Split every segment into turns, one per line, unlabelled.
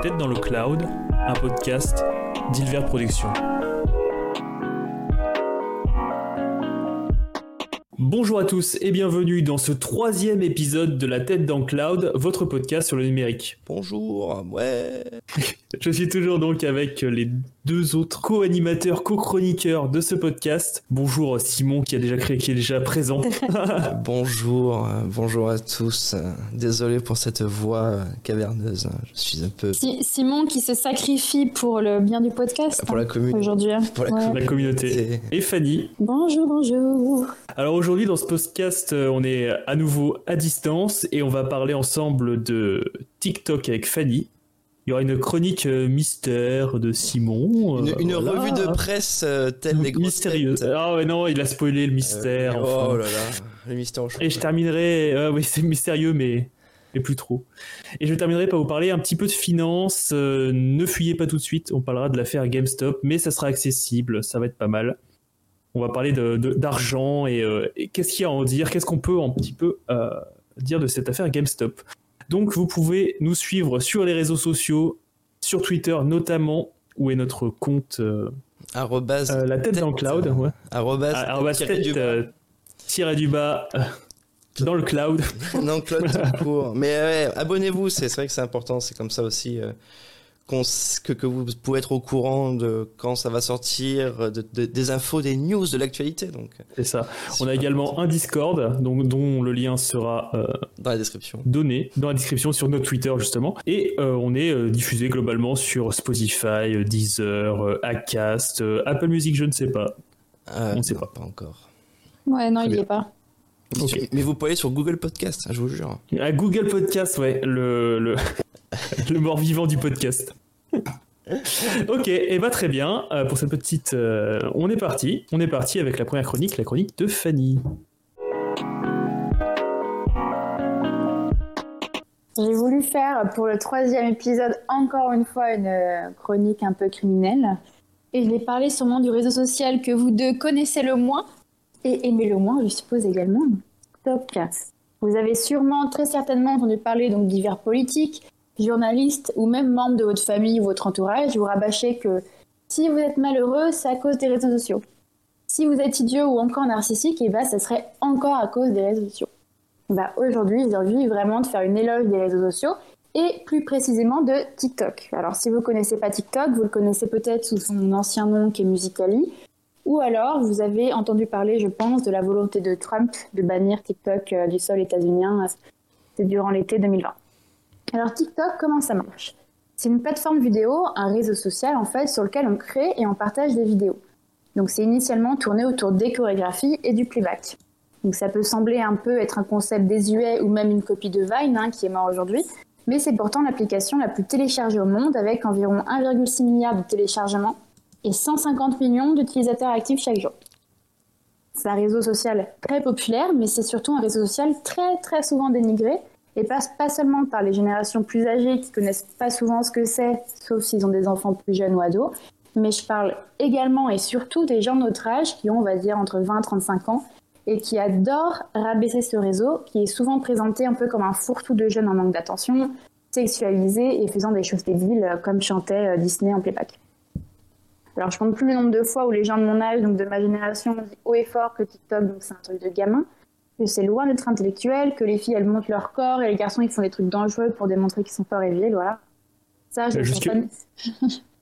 Tête dans le Cloud, un podcast d'Ilver Productions. Bonjour à tous et bienvenue dans ce troisième épisode de La Tête dans le Cloud, votre podcast sur le numérique.
Bonjour, ouais.
Je suis toujours donc avec les deux autres co-animateurs, co-chroniqueurs de ce podcast. Bonjour Simon qui a déjà créé, qui est déjà présent.
bonjour, euh, bonjour à tous. Désolé pour cette voix euh, caverneuse. Je suis un peu.
Simon qui se sacrifie pour le bien du podcast.
Pour la communauté.
Aujourd'hui.
Pour la, communauté. Et Fanny.
Bonjour, bonjour.
Alors aujourd'hui dans ce podcast, euh, on est à nouveau à distance et on va parler ensemble de TikTok avec Fanny. Il y aura une chronique euh, mystère de Simon.
Une, euh, revue de presse euh, telle des
Mystérieuse. Ah ouais, non, il a spoilé le mystère.
Oh là là, le mystère au
Et je terminerai. oui, c'est mystérieux, mais mais plus trop. Et je terminerai par vous parler un petit peu de finance. ne fuyez pas tout de suite, on parlera de l'affaire GameStop, mais ça sera accessible, ça va être pas mal. On va parler d'argent de, et, et qu'est-ce qu'il y a à en dire, qu'est-ce qu'on peut un petit peu dire de cette affaire GameStop. Donc vous pouvez nous suivre sur les réseaux sociaux, sur Twitter notamment, où est notre compte euh,
euh,
la tête, dans le cloud. Ouais.
Arrobas,
ah, tête, du bas, euh, du bas dans le cloud.
dans le cloud tout court. Mais abonnez-vous, c'est vrai que c'est important, c'est comme ça aussi que, que, vous pouvez être au courant de quand ça va sortir, des infos, des news, de l'actualité. Donc
c'est ça. On a également un Discord, donc, dont le lien sera
euh, dans la description.
Donné dans la description sur notre Twitter justement. Et euh, on est euh, diffusé globalement sur Spotify, Deezer, Acast, Apple Music, je ne sais pas.
on ne sait pas. Pas encore.
Ouais, non, il n'y est pas.
Mais vous pouvez aller sur Google Podcast, je vous jure.
À Google Podcast, ouais, le, le, le mort-vivant du podcast. ok, et bah très bien. Euh, pour cette petite, euh, on est parti. On est parti avec la première chronique, la chronique de Fanny.
J'ai voulu faire pour le troisième épisode encore une fois une euh, chronique un peu criminelle. Et je l'ai parlé sûrement du réseau social que vous deux connaissez le moins et aimez le moins, je suppose également. Top 4. Vous avez sûrement, très certainement entendu parler donc divers politiques, journaliste ou même membre de votre famille ou votre entourage vous rabâchez que si vous êtes malheureux, c'est à cause des réseaux sociaux. Si vous êtes idiot ou encore narcissique, et eh ben, ça serait encore à cause des réseaux sociaux. Bah, aujourd'hui, j'ai envie vraiment de faire une éloge des réseaux sociaux et plus précisément de TikTok. Alors, si vous ne connaissez pas TikTok, vous le connaissez peut-être sous son ancien nom qui est Musically, ou alors vous avez entendu parler, je pense, de la volonté de Trump de bannir TikTok euh, du sol états-unien. C'est durant l'été 2020. Alors TikTok, comment ça marche? C'est une plateforme vidéo, un réseau social en fait, sur lequel on crée et on partage des vidéos. Donc c'est initialement tourné autour des chorégraphies et du playback. Donc ça peut sembler un peu être un concept désuet ou même une copie de Vine hein, qui est mort aujourd'hui, mais c'est pourtant l'application la plus téléchargée au monde avec environ 1,6 milliard de téléchargements et 150 millions d'utilisateurs actifs chaque jour. C'est un réseau social très populaire, mais c'est surtout un réseau social très très souvent dénigré et passe pas seulement par les générations plus âgées qui connaissent pas souvent ce que c'est, sauf s'ils ont des enfants plus jeunes ou ados, mais je parle également et surtout des gens de notre âge qui ont, on va dire, entre 20 et 35 ans et qui adorent rabaisser ce réseau, qui est souvent présenté un peu comme un fourre-tout de jeunes en manque d'attention, sexualisé et faisant des choses débiles euh, comme chantait euh, Disney en playback. Alors je compte plus le nombre de fois où les gens de mon âge, donc de ma génération, disent haut et fort que TikTok, donc c'est un truc de gamin que c'est loin d'être intellectuel, que les filles elles montent leur corps et les garçons ils font des trucs dangereux pour démontrer qu'ils sont forts et virils, voilà.
Ça, je Jusque,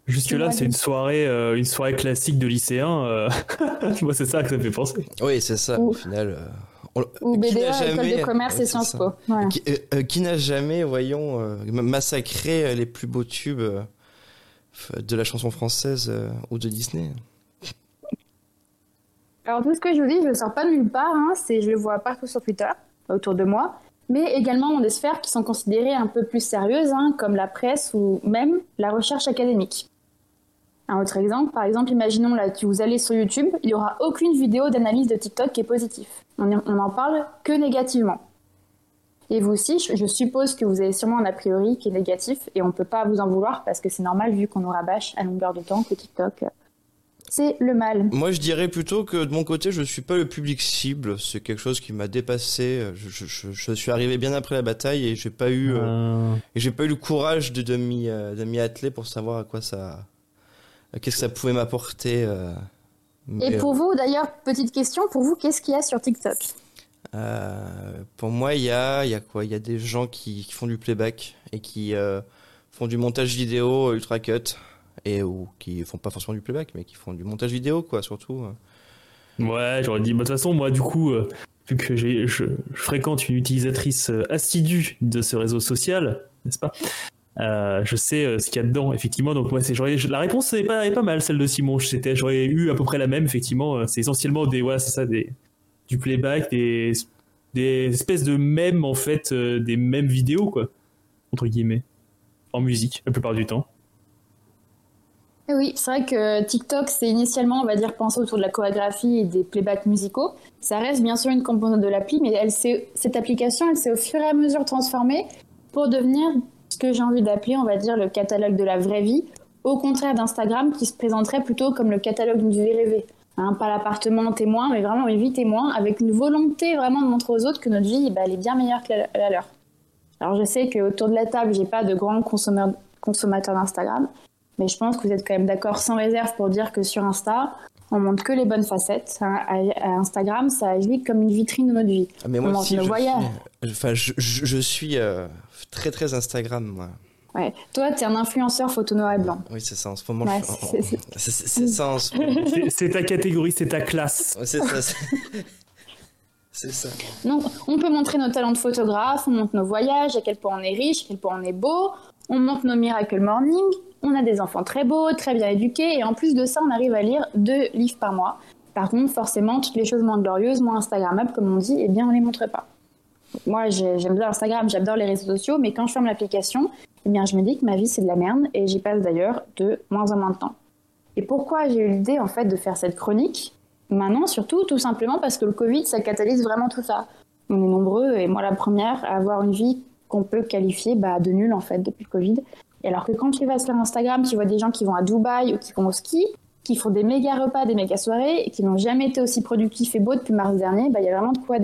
Jusque là, c'est une soirée, euh, une soirée classique de lycéen. Euh... Moi, c'est ça que ça me fait penser.
Oui, c'est ça. Au final.
Euh, Ou BDA, école de commerce et Sciences Po.
Qui, euh, qui n'a jamais, voyons, massacré les plus beaux tubes de la chanson française ou de Disney
alors tout ce que je vous dis, je ne sors pas de nulle part, hein, c'est, je le vois partout sur Twitter, autour de moi, mais également dans des sphères qui sont considérées un peu plus sérieuses, hein, comme la presse ou même la recherche académique. Un autre exemple, par exemple, imaginons là que vous allez sur YouTube, il n'y aura aucune vidéo d'analyse de TikTok qui est positive. On n'en parle que négativement. Et vous aussi, je suppose que vous avez sûrement un a priori qui est négatif et on ne peut pas vous en vouloir parce que c'est normal vu qu'on nous rabâche à longueur de temps que TikTok c'est le mal.
Moi, je dirais plutôt que de mon côté, je suis pas le public cible. C'est quelque chose qui m'a dépassé. Je, je, je, suis arrivé bien après la bataille et j'ai pas eu euh, et j'ai pas eu le courage de, de m'y de m'y atteler pour savoir à quoi ça qu'est-ce que ça pouvait m'apporter. Euh,
et pour vous, d'ailleurs, petite question, pour vous, qu'est-ce qu'il y a sur TikTok?
Euh, Pour moi, il y a, il y a quoi? Il y a des gens qui, qui, font du playback et qui euh, font du montage vidéo ultra cut et ou qui font pas forcément du playback, mais qui font du montage vidéo, quoi, surtout.
Ouais, j'aurais dit. Bah, de toute façon, moi, du coup, vu que je, fréquente une utilisatrice assidue de ce réseau social, n'est-ce pas euh, je sais euh, ce qu'il y a dedans, effectivement. Donc, moi, c'est, la réponse est pas, mal, celle de Simon. C'était, j'aurais eu à peu près la même, effectivement. Euh, c'est essentiellement des, ouais, c'est ça, des, du playback, des, des espèces de mèmes, en fait, des mêmes vidéos, quoi. Entre guillemets. En musique, la plupart du temps.
Oui, c'est vrai que TikTok, c'est initialement, on va dire, pensé autour de la chorégraphie et des playbacks musicaux. Ça reste bien sûr une composante de l'appli, mais cette application, elle s'est au fur et à mesure transformée pour devenir ce que j'ai envie d'appeler, on va dire, le catalogue de la vraie vie, au contraire d'Instagram qui se présenterait plutôt comme le catalogue vie rêvée. Hein, pas l'appartement témoin, mais vraiment une vie témoin, avec une volonté vraiment de montrer aux autres que notre vie, bah, elle est bien meilleure que la, leur. Alors je sais qu'autour de la table, j'ai pas de grands consommateurs d'Instagram, mais je pense que vous êtes quand même d'accord sans réserve pour dire que sur Insta, on montre que les bonnes facettes. Hein. À, Instagram, ça agit comme une vitrine de notre vie.
Ah, mais moi on aussi, je, Suis, enfin, je, je, suis euh, très très Instagram, moi.
Ouais. Toi, tu es un influenceur photo noir et blanc.
Oui, c'est ça en ce moment. c'est ça en ce moment.
C'est ta catégorie, c'est ta classe.
c'est ça. C'est ça.
Donc, on peut montrer nos talents de photographe, on montre nos voyages, à quel point on est riche, à quel point on est beau, on montre nos miracle morning, on a des enfants très beaux, très bien éduqués, et en plus de ça, on arrive à lire deux livres par mois. Par contre, forcément, toutes les choses moins glorieuses, moins Instagrammables, comme on dit, eh bien, on les montre pas. Moi, j'aime bien Instagram, j'adore les réseaux sociaux, mais quand je ferme l'application, eh bien, je me dis que ma vie, c'est de la merde, et j'y passe d'ailleurs de moins en moins de temps. Et pourquoi j'ai eu l'idée, en fait, de faire cette chronique? Maintenant, surtout, tout simplement parce que le Covid, ça catalyse vraiment tout ça. On est nombreux, et moi la première, à avoir une vie qu'on peut qualifier bah, de nulle, en fait, depuis le Covid. Et alors que quand tu vas sur Instagram, tu vois des gens qui vont à Dubaï ou qui vont au ski, qui font des méga repas, des méga soirées, et qui n'ont jamais été aussi productifs et beaux depuis mars dernier, bah, il y a vraiment de quoi,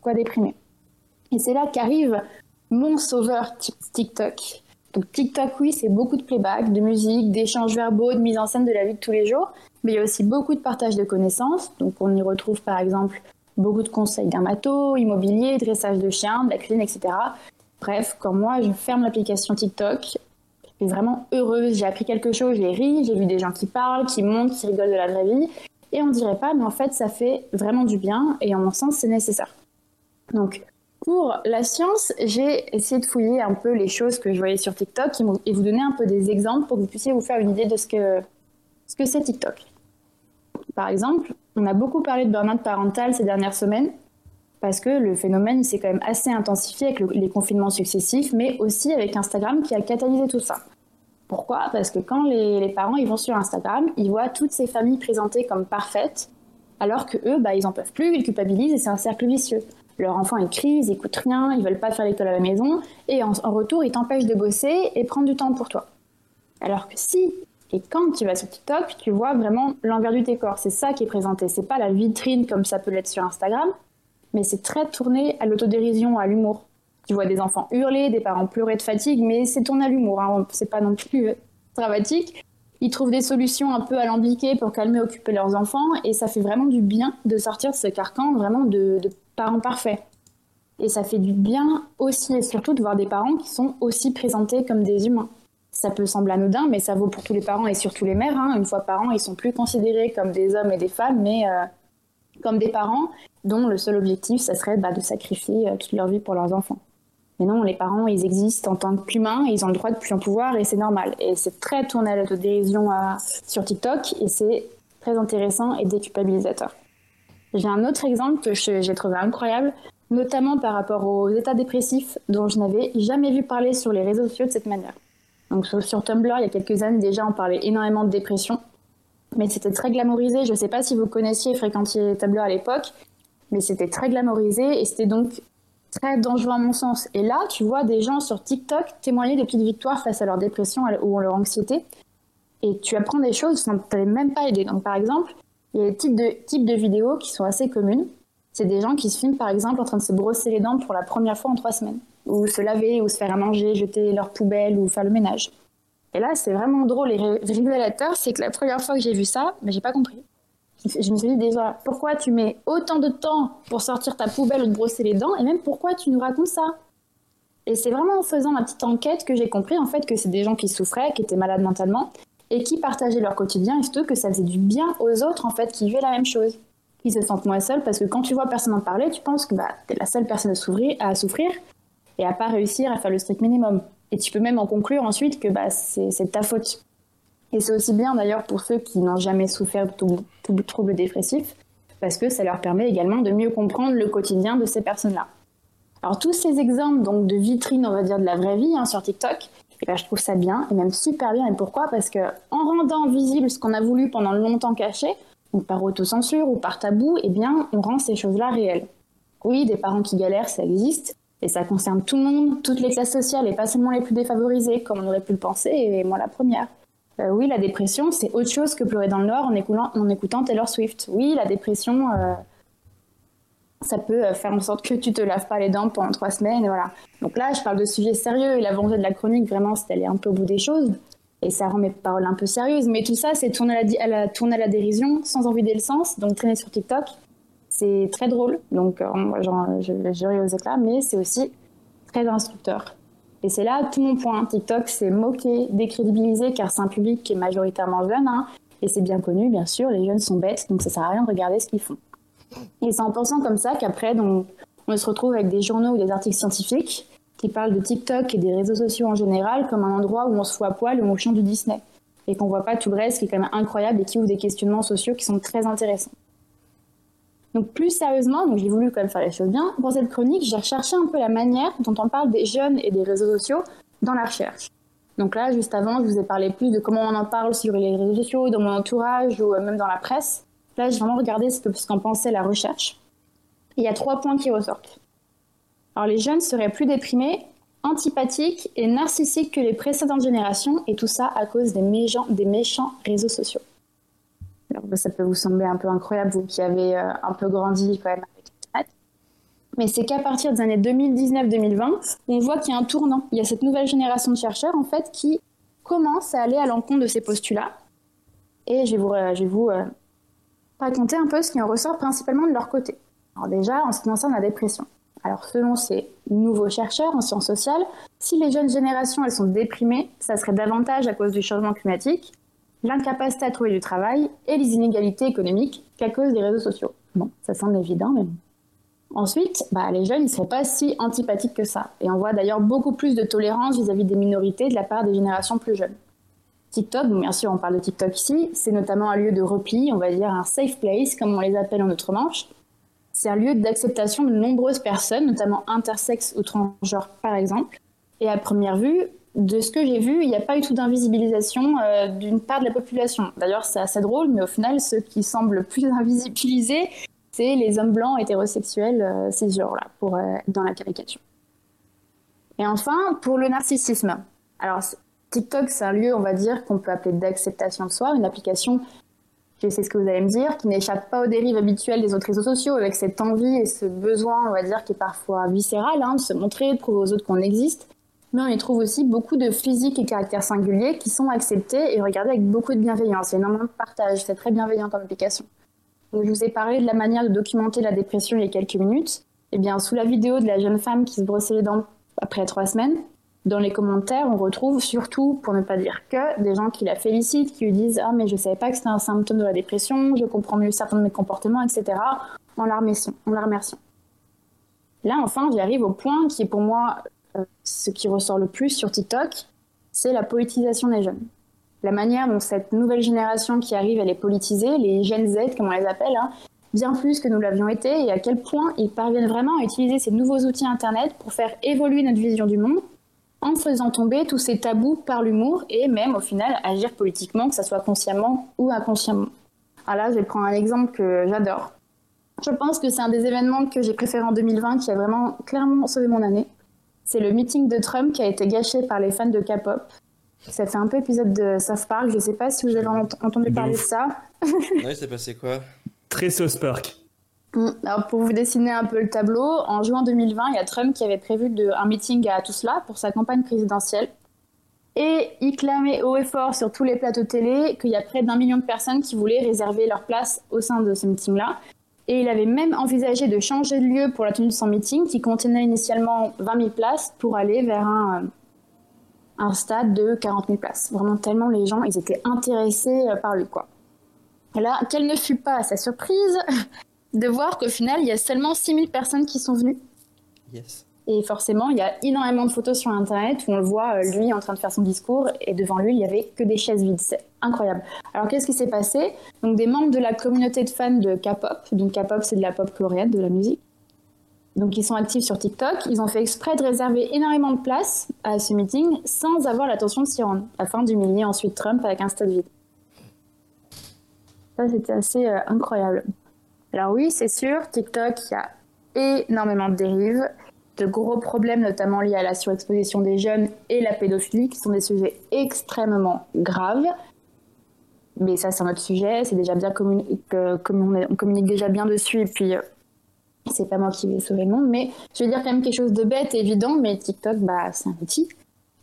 quoi déprimer. Et c'est là qu'arrive mon sauveur TikTok. Donc TikTok, oui, c'est beaucoup de playback, de musique, d'échanges verbaux, de mise en scène de la vie de tous les jours, mais il y a aussi beaucoup de partage de connaissances. Donc on y retrouve par exemple beaucoup de conseils dermato, immobilier, dressage de chiens, de la cuisine, etc. Bref, quand moi je ferme l'application TikTok, je suis vraiment heureuse, j'ai appris quelque chose, j'ai ri, j'ai vu des gens qui parlent, qui montent, qui rigolent de la vraie vie. Et on dirait pas, mais en fait ça fait vraiment du bien et en mon sens c'est nécessaire. Donc pour la science, j'ai essayé de fouiller un peu les choses que je voyais sur TikTok et vous donner un peu des exemples pour que vous puissiez vous faire une idée de ce que ce que c'est TikTok. Par exemple, on a beaucoup parlé de burn-out parental ces dernières semaines parce que le phénomène s'est quand même assez intensifié avec les confinements successifs, mais aussi avec Instagram qui a catalysé tout ça. Pourquoi? Parce que quand les, parents ils vont sur Instagram, ils voient toutes ces familles présentées comme parfaites, alors que eux, bah, ils en peuvent plus, ils culpabilisent et c'est un cercle vicieux leur enfant est crise, ils n'écoutent rien, ils veulent pas faire l'école à la maison, et en, retour, ils t'empêchent de bosser et prendre du temps pour toi. Alors que si, et quand tu vas sur TikTok, tu vois vraiment l'envers du décor. C'est ça qui est présenté. C'est pas la vitrine comme ça peut l'être sur Instagram, mais c'est très tourné à l'autodérision, à l'humour. Tu vois des enfants hurler, des parents pleurer de fatigue, mais c'est tourné à l'humour. Hein. C'est pas non plus euh, dramatique. Ils trouvent des solutions un peu alambiquées pour calmer, occuper leurs enfants, et ça fait vraiment du bien de sortir de ce carcan vraiment de, parents parfaits. Et ça fait du bien aussi et surtout de voir des parents qui sont aussi présentés comme des humains. Ça peut sembler anodin, mais ça vaut pour tous les parents et surtout les mères. Hein. Une fois par an, ils sont plus considérés comme des hommes et des femmes, mais euh, comme des parents dont le seul objectif, ça serait bah, de sacrifier euh, toute leur vie pour leurs enfants. Mais non, les parents, ils existent en tant qu'humains, ils ont le droit de plus en pouvoir et c'est normal. Et c'est très tourné à l'autodérision sur TikTok et c'est très intéressant et déculpabilisateur. J'ai un autre exemple que j'ai trouvé incroyable, notamment par rapport aux états dépressifs dont je n'avais jamais vu parler sur les réseaux sociaux de cette manière. Donc sur Tumblr, il y a quelques années déjà, on parlait énormément de dépression, mais c'était très glamourisé. Je ne sais pas si vous connaissiez et fréquentiez Tumblr à l'époque, mais c'était très glamourisé et c'était donc très dangereux à mon sens. Et là, tu vois des gens sur TikTok témoigner des petites victoires face à leur dépression ou leur anxiété. et tu apprends des choses sans t'avais même pas idée. Donc par exemple, il y a des types de, types de vidéos qui sont assez communes. C'est des gens qui se filment par exemple en train de se brosser les dents pour la première fois en trois semaines, ou se laver, ou se faire à manger, jeter leur poubelle, ou faire le ménage. Et là, c'est vraiment drôle et révélateur, c'est que la première fois que j'ai vu ça, mais j'ai pas compris. Je me suis dit déjà, pourquoi tu mets autant de temps pour sortir ta poubelle ou te brosser les dents, et même pourquoi tu nous racontes ça? Et c'est vraiment en faisant ma petite enquête que j'ai compris en fait que c'est des gens qui souffraient, qui étaient malades mentalement, et qui partageaient leur quotidien, et surtout que ça faisait du bien aux autres en fait qui vivaient la même chose. Ils se sentent moins seuls parce que quand tu vois personne en parler, tu penses que bah, tu es la seule personne à souffrir et à pas réussir à faire le strict minimum. Et tu peux même en conclure ensuite que bah, c'est ta faute. Et c'est aussi bien d'ailleurs pour ceux qui n'ont jamais souffert de troubles trouble dépressifs, parce que ça leur permet également de mieux comprendre le quotidien de ces personnes-là. Alors tous ces exemples donc de vitrines, on va dire, de la vraie vie hein, sur TikTok, et ben, je trouve ça bien, et même super bien. Et pourquoi? Parce que en rendant visible ce qu'on a voulu pendant longtemps caché, ou par autocensure ou par tabou, eh bien, on rend ces choses-là réelles. Oui, des parents qui galèrent, ça existe, et ça concerne tout le monde, toutes les classes sociales, et pas seulement les plus défavorisées, comme on aurait pu le penser, et moi la première. Euh, oui, la dépression, c'est autre chose que pleurer dans le noir en écoutant, Taylor Swift. Oui, la dépression, euh, ça peut euh, faire en sorte que tu te laves pas les dents pendant trois semaines, voilà. Donc là, je parle de sujets sérieux, et la volonté de la chronique, vraiment, c'est d'aller un peu au bout des choses, et ça rend mes paroles un peu sérieuses. Mais tout ça, c'est tourner à la, la dérision, sans en vider le sens, donc traîner sur TikTok, c'est très drôle, donc euh, genre, je, je aux éclats, mais c'est aussi très instructeur. Et c'est là tout mon point. TikTok, c'est moquer, décrédibiliser, car c'est un public qui est majoritairement jeune, hein, et c'est bien connu, bien sûr, les jeunes sont bêtes, donc ça sert à rien de regarder ce qu'ils font. Et c'est en pensant comme ça qu'après, on se retrouve avec des journaux ou des articles scientifiques qui parlent de TikTok et des réseaux sociaux en général comme un endroit où on se fout à poil on chante du Disney, et qu'on voit pas tout le reste qui est quand même incroyable et qui ouvre des questionnements sociaux qui sont très intéressants. Plus sérieusement, donc j'ai voulu quand même faire les choses bien. Pour cette chronique, j'ai recherché un peu la manière dont on parle des jeunes et des réseaux sociaux dans la recherche. Donc là, juste avant, je vous ai parlé plus de comment on en parle sur les réseaux sociaux, dans mon entourage ou euh, même dans la presse. Là, j'ai vraiment regardé ce qu'en pensait la recherche. il y a trois points qui ressortent. Alors les jeunes seraient plus déprimés, antipathiques et narcissiques que les précédentes générations, et tout ça à cause des méchants réseaux sociaux. Alors, ça peut vous sembler un peu incroyable, vous qui avez euh, un peu grandi quand même avec Internet. Mais c'est qu'à partir des années 2019-2020, on voit qu'il y a un tournant. Il y a cette nouvelle génération de chercheurs, en fait, qui commence à aller à l'encontre de ces postulats. Et je vais vous, vous euh, raconter un peu ce qui en ressort principalement de leur côté. Alors déjà, en ce qui concerne la dépression. Alors selon ces nouveaux chercheurs en sciences sociales, si les jeunes générations elles sont déprimées, ça serait davantage à cause du changement climatique, l'incapacité à trouver du travail et les inégalités économiques qu'à cause des réseaux sociaux. Bon, ça semble évident, mais Ensuite, bah, les jeunes ne seraient pas si antipathiques que ça. Et on voit d'ailleurs beaucoup plus de tolérance vis-à-vis des minorités de la part des générations plus jeunes. TikTok, bien sûr on parle de TikTok ici, c'est notamment un lieu de repli, on va dire un safe place, comme on les appelle en outre Manche. C'est un lieu d'acceptation de nombreuses personnes, notamment intersexes ou transgenres par exemple. Et à première vue, de ce que j'ai vu, il n'y a pas eu tout d'invisibilisation euh, d'une part de la population. D'ailleurs, c'est assez drôle, mais au final, ceux qui semblent le plus invisibilisés, c'est les hommes blancs hétérosexuels euh, cisgenres, là, pour euh, dans la caricature. Et enfin, pour le narcissisme. Alors, TikTok, c'est un lieu, on va dire, qu'on peut appeler d'acceptation de soi, une application, je sais ce que vous allez me dire, qui n'échappe pas aux dérives habituelles des autres réseaux sociaux, avec cette envie et ce besoin, on va dire, qui est parfois viscéral, hein, de se montrer, de prouver aux autres qu'on existe mais on y trouve aussi beaucoup de physiques et caractères singuliers qui sont acceptés et regardés avec beaucoup de bienveillance. Il y a énormément de partage, c'est très bienveillant comme application. Donc, je vous ai parlé de la manière de documenter la dépression il y a quelques minutes. Eh bien, sous la vidéo de la jeune femme qui se brossait les dents après trois semaines, dans les commentaires, on retrouve surtout, pour ne pas dire que, des gens qui la félicitent, qui lui disent Ah, mais je ne savais pas que c'était un symptôme de la dépression, je comprends mieux certains de mes comportements, etc., en la remerciant. Là, enfin, j'arrive au point qui est pour moi ce qui ressort le plus sur TikTok, c'est la politisation des jeunes. La manière dont cette nouvelle génération qui arrive, elle est politisée, les Gen Z, comme on les appelle, hein, bien plus que nous l'avions été, et à quel point ils parviennent vraiment à utiliser ces nouveaux outils Internet pour faire évoluer notre vision du monde, en faisant tomber tous ces tabous par l'humour, et même au final agir politiquement, que ce soit consciemment ou inconsciemment. Alors là, je vais prendre un exemple que j'adore. Je pense que c'est un des événements que j'ai préféré en 2020 qui a vraiment clairement sauvé mon année c'est le meeting de Trump qui a été gâché par les fans de K-pop. Ça fait un peu épisode de South Park. Je sais pas si vous avez entendu parler de ça.
oui, c'est passé quoi?
Très South Park.
Mm. Alors pour vous dessiner un peu le tableau, en juin 2020, il y a Trump qui avait prévu de, un meeting à tout cela pour sa campagne présidentielle. Et il clamait haut et fort sur tous les plateaux télé qu'il y a près d'un million de personnes qui voulaient réserver leur place au sein de ce meeting-là. Et il avait même envisagé de changer de lieu pour la tenue de son meeting, qui contenait initialement 20 000 places, pour aller vers un, un stade de 40 000 places. Vraiment tellement les gens, ils étaient intéressés euh, par lui, quoi. Et là, quelle ne fut pas sa surprise de voir qu'au final, il y a seulement 6 000 personnes qui sont venues.
Yes.
Et forcément, il y a énormément de photos sur Internet où on le voit, euh, lui, en train de faire son discours, et devant lui, il y avait que des chaises vides. Incroyable. Alors, qu'est-ce qui s'est passé? Donc, des membres de la communauté de fans de K-pop, donc K-pop, c'est de la pop coréenne, de la musique. Donc, ils sont actifs sur TikTok. Ils ont fait exprès de réserver énormément de places à ce meeting sans avoir l'attention de s'y rendre, afin d'humilier ensuite Trump avec un stade vide. Ça, c'était assez euh, incroyable. Alors oui, c'est sûr, TikTok, il y a énormément de dérives de gros problèmes, notamment liés à la surexposition des jeunes et la pédophilie, qui sont des sujets extrêmement graves. Mais ça, c'est un autre sujet. C'est déjà bien comme on, communique déjà bien dessus. Et puis, euh, c'est pas moi qui vais sauver le monde. Mais je vais dire quand même quelque chose de bête évident. Mais TikTok, bah, c'est un outil.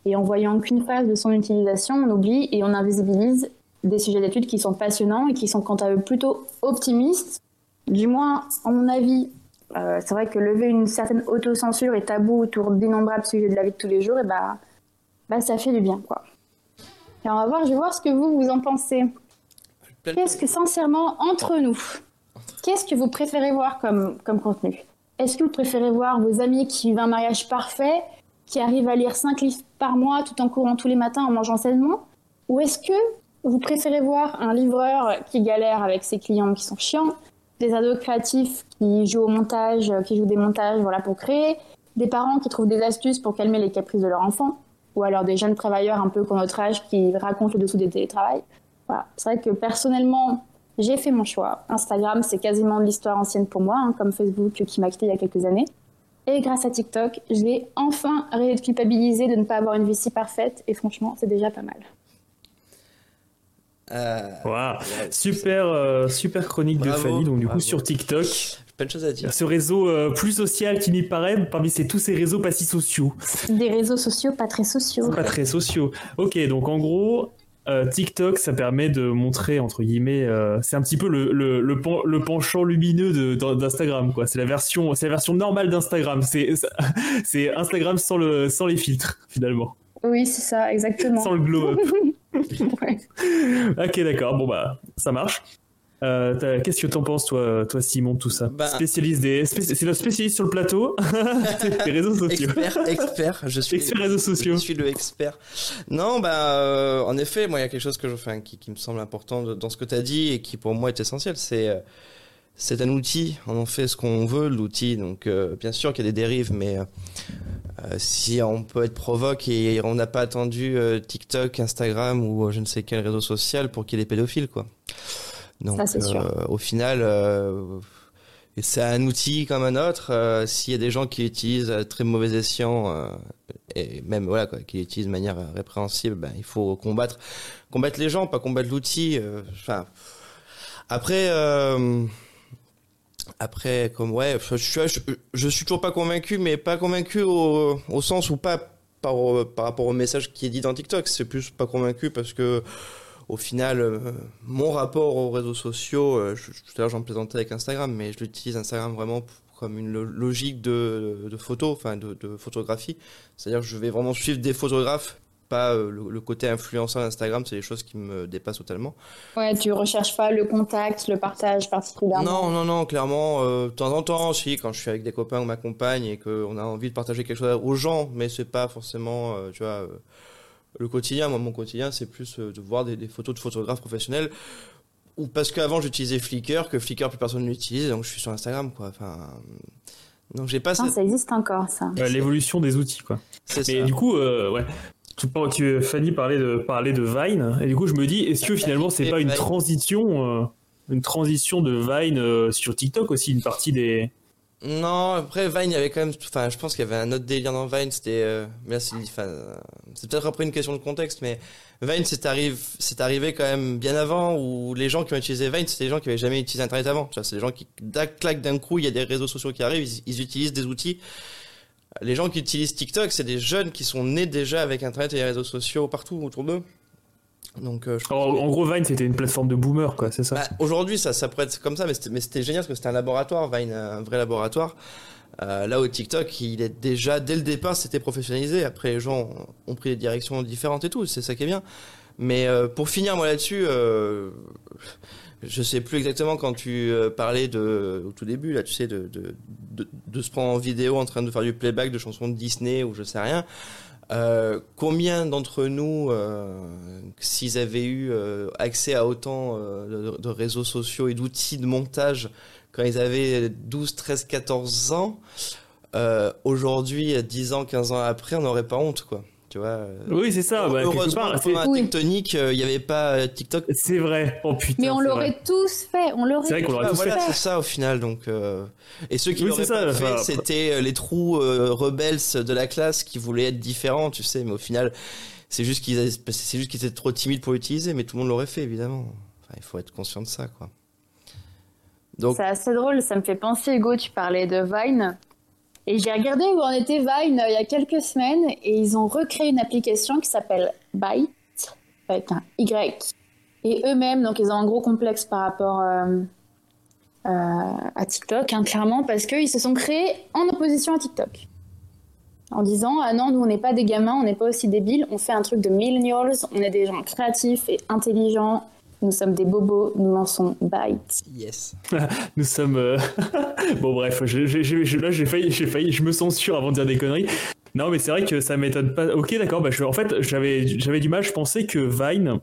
Et en voyant qu'une phase de son utilisation, on oublie et on invisibilise des sujets d'études qui sont passionnants et qui sont quant à eux plutôt optimistes. Du moins, à mon avis, euh, c'est vrai que lever une certaine autocensure et tabou autour d'innombrables sujets de la vie de tous les jours, et bah, bah ça fait du bien, quoi. Et on va voir, je vais voir ce que vous, vous en pensez. Qu'est-ce que, sincèrement, entre nous, qu'est-ce que vous préférez voir comme, comme contenu? Est-ce que vous préférez voir vos amis qui vivent un mariage parfait, qui arrivent à lire 5 livres par mois tout en courant tous les matins en mangeant sainement? Ou est-ce que vous préférez voir un livreur qui galère avec ses clients qui sont chiants des ados créatifs qui jouent au montage, qui jouent des montages voilà, pour créer, des parents qui trouvent des astuces pour calmer les caprices de leur enfant, ou alors des jeunes travailleurs un peu comme notre âge qui racontent le dessous des télétravail. Voilà. C'est vrai que personnellement, j'ai fait mon choix. Instagram, c'est quasiment de l'histoire ancienne pour moi, hein, comme Facebook qui m'a quitté il y a quelques années. Et grâce à TikTok, je vais enfin arrêter de culpabiliser de ne pas avoir une vie si parfaite, et franchement, c'est déjà pas mal.
Euh, super, euh, super chronique de Fanny. Donc du coup sur TikTok,
plein de choses à dire.
Ce réseau euh, plus social qui m'y paraît parmi ces, tous ces réseaux pas si sociaux.
Des réseaux sociaux pas très sociaux.
Pas très sociaux. Ok, donc en gros, TikTok, ça permet de montrer, entre guillemets, c'est un petit peu le, le, le, penchant lumineux d'Instagram, quoi. C'est la version, c'est la version normale d'Instagram. C'est, Instagram sans, le, sans les filtres, finalement.
Oui, c'est ça, exactement.
sans le glow-up. Ok, d'accord. Bon, bah, ça marche. Euh, qu'est-ce que t'en penses, toi, toi, Simon, tout ça bah, Spécialiste des, c'est notre spécialiste sur le plateau des réseaux sociaux.
Expert, expert. Je suis
expert réseaux sociaux.
Je suis le expert. Non, bah, euh, en effet, moi, il y a quelque chose que je, enfin, qui, qui me semble important dans ce que tu as dit et qui pour moi est essentiel. C'est, euh, c'est un outil. On en fait ce qu'on veut, l'outil. Donc, bien sûr qu'il y a des dérives, mais si on peut être provoque et on n'a pas attendu TikTok, Instagram ou je ne sais quel réseau social pour qu'il y ait des pédophiles, quoi.
Donc, euh,
au final, c'est un outil comme un autre. S'il y a des gens qui l'utilisent à très mauvais escient et même voilà quoi, qui l'utilisent de manière répréhensible, ben, il faut combattre, combattre les gens, pas combattre l'outil. Enfin, après. Après, comme ouais, je, je, je, suis toujours pas convaincu, mais pas convaincu au, au sens où pas par, par rapport au message qui est dit dans TikTok. C'est plus pas convaincu parce que au final, euh, mon rapport aux réseaux sociaux, euh, tout à l'heure j'en plaisantais avec Instagram, mais je l'utilise Instagram vraiment comme une logique de, de photo, enfin de, de photographie. C'est-à-dire que je vais vraiment suivre des photographes pas euh, le, côté influenceur d'Instagram, c'est des choses qui me dépassent totalement.
Ouais, tu recherches pas le contact, le partage particulièrement?
Non, non, non, clairement, de temps en temps, si, quand je suis avec des copains ou ma compagne et qu'on a envie de partager quelque chose aux gens, mais c'est pas forcément, tu vois, le quotidien. Moi, mon quotidien, c'est plus de voir des, photos de photographes professionnels. Ou parce qu'avant j'utilisais Flickr, que Flickr plus personne n'utilise, donc je suis sur Instagram, quoi. Enfin, donc j'ai pas.
ça existe encore, ça.
L'évolution des outils, quoi. Mais du coup, ouais, tu, tu, Fanny parlait de, parler de Vine, et du coup je me dis, est-ce que finalement c'est pas une transition, euh, une transition de Vine euh, sur TikTok aussi, une partie des,
Non, après Vine, il y avait quand même. Enfin, je pense qu'il y avait un autre délire dans Vine. C'était. Euh, mais c'est enfin, c'est peut-être après une question de contexte, mais Vine, c'est arrivé, c'est arrivé quand même bien avant où les gens qui ont utilisé Vine, c'était des gens qui avaient jamais utilisé Internet avant. C'est des gens qui, clac d'un coup, il y a des réseaux sociaux qui arrivent, ils, ils utilisent des outils. Les gens qui utilisent TikTok, c'est des jeunes qui sont nés déjà avec Internet et les réseaux sociaux partout autour d'eux. Donc, euh,
en, gros, Vine, c'était une plateforme de boomer, quoi, c'est ça?
Bah, Aujourd'hui, ça, ça pourrait être comme ça, mais c'était génial parce que c'était un laboratoire, Vine, un vrai laboratoire. Euh, là, au TikTok, il est déjà, dès le départ, c'était professionnalisé. Après, les gens ont pris des directions différentes et tout, c'est ça qui est bien. Mais euh, pour finir, moi là-dessus, euh, je sais plus exactement quand tu euh, parlais de, au tout début, là, tu sais, de, de, de, de, se prendre en vidéo en train de faire du playback de chansons de Disney ou je sais rien. Euh, combien d'entre nous, euh, s'ils avaient eu euh, accès à autant de, de, réseaux sociaux et d'outils de montage quand ils avaient 12, 13, 14 ans, aujourd'hui, 10 ans, 15 ans après, on n'aurait pas honte, quoi. Tu vois,
euh, oui, c'est ça. Bah,
heureusement, part, oui. tectonique, il n'y avait pas TikTok.
C'est vrai. Oh putain.
Mais on l'aurait tous fait. On l'aurait.
C'est vrai qu'on l'aurait tous
voilà,
fait.
c'est ça au final. Donc, euh... et ceux qui oui, l'auraient pas fait, c'était euh, les trous euh, rebelles de la classe qui voulaient être différents, tu sais. Mais au final, c'est juste qu'ils, c'est juste qu'ils étaient trop timides pour l'utiliser. Mais tout le monde l'aurait fait, évidemment. Enfin, il faut être conscient de ça, quoi.
Donc... C'est assez drôle. Ça me fait penser, Hugo. Tu parlais de Vine. Et j'ai regardé où en était Vine euh, il y a quelques semaines et ils ont recréé une application qui s'appelle Byte avec un Y. Et eux-mêmes, donc ils ont un gros complexe par rapport euh, euh, à TikTok, hein, clairement, parce qu'ils se sont créés en opposition à TikTok. En disant, ah non, nous on n'est pas des gamins, on n'est pas aussi débiles, on fait un truc de millennials, on est des gens créatifs et intelligents, nous sommes des bobos, nous lançons Byte.
Yes.
nous sommes. Euh, bon, bref, je, je, là j'ai failli, j'ai failli, je me sens sûr avant de dire des conneries. Non, mais c'est vrai que ça m'étonne pas. Ok, d'accord, bah, en fait, j'avais, j'avais du mal, je pensais que Vine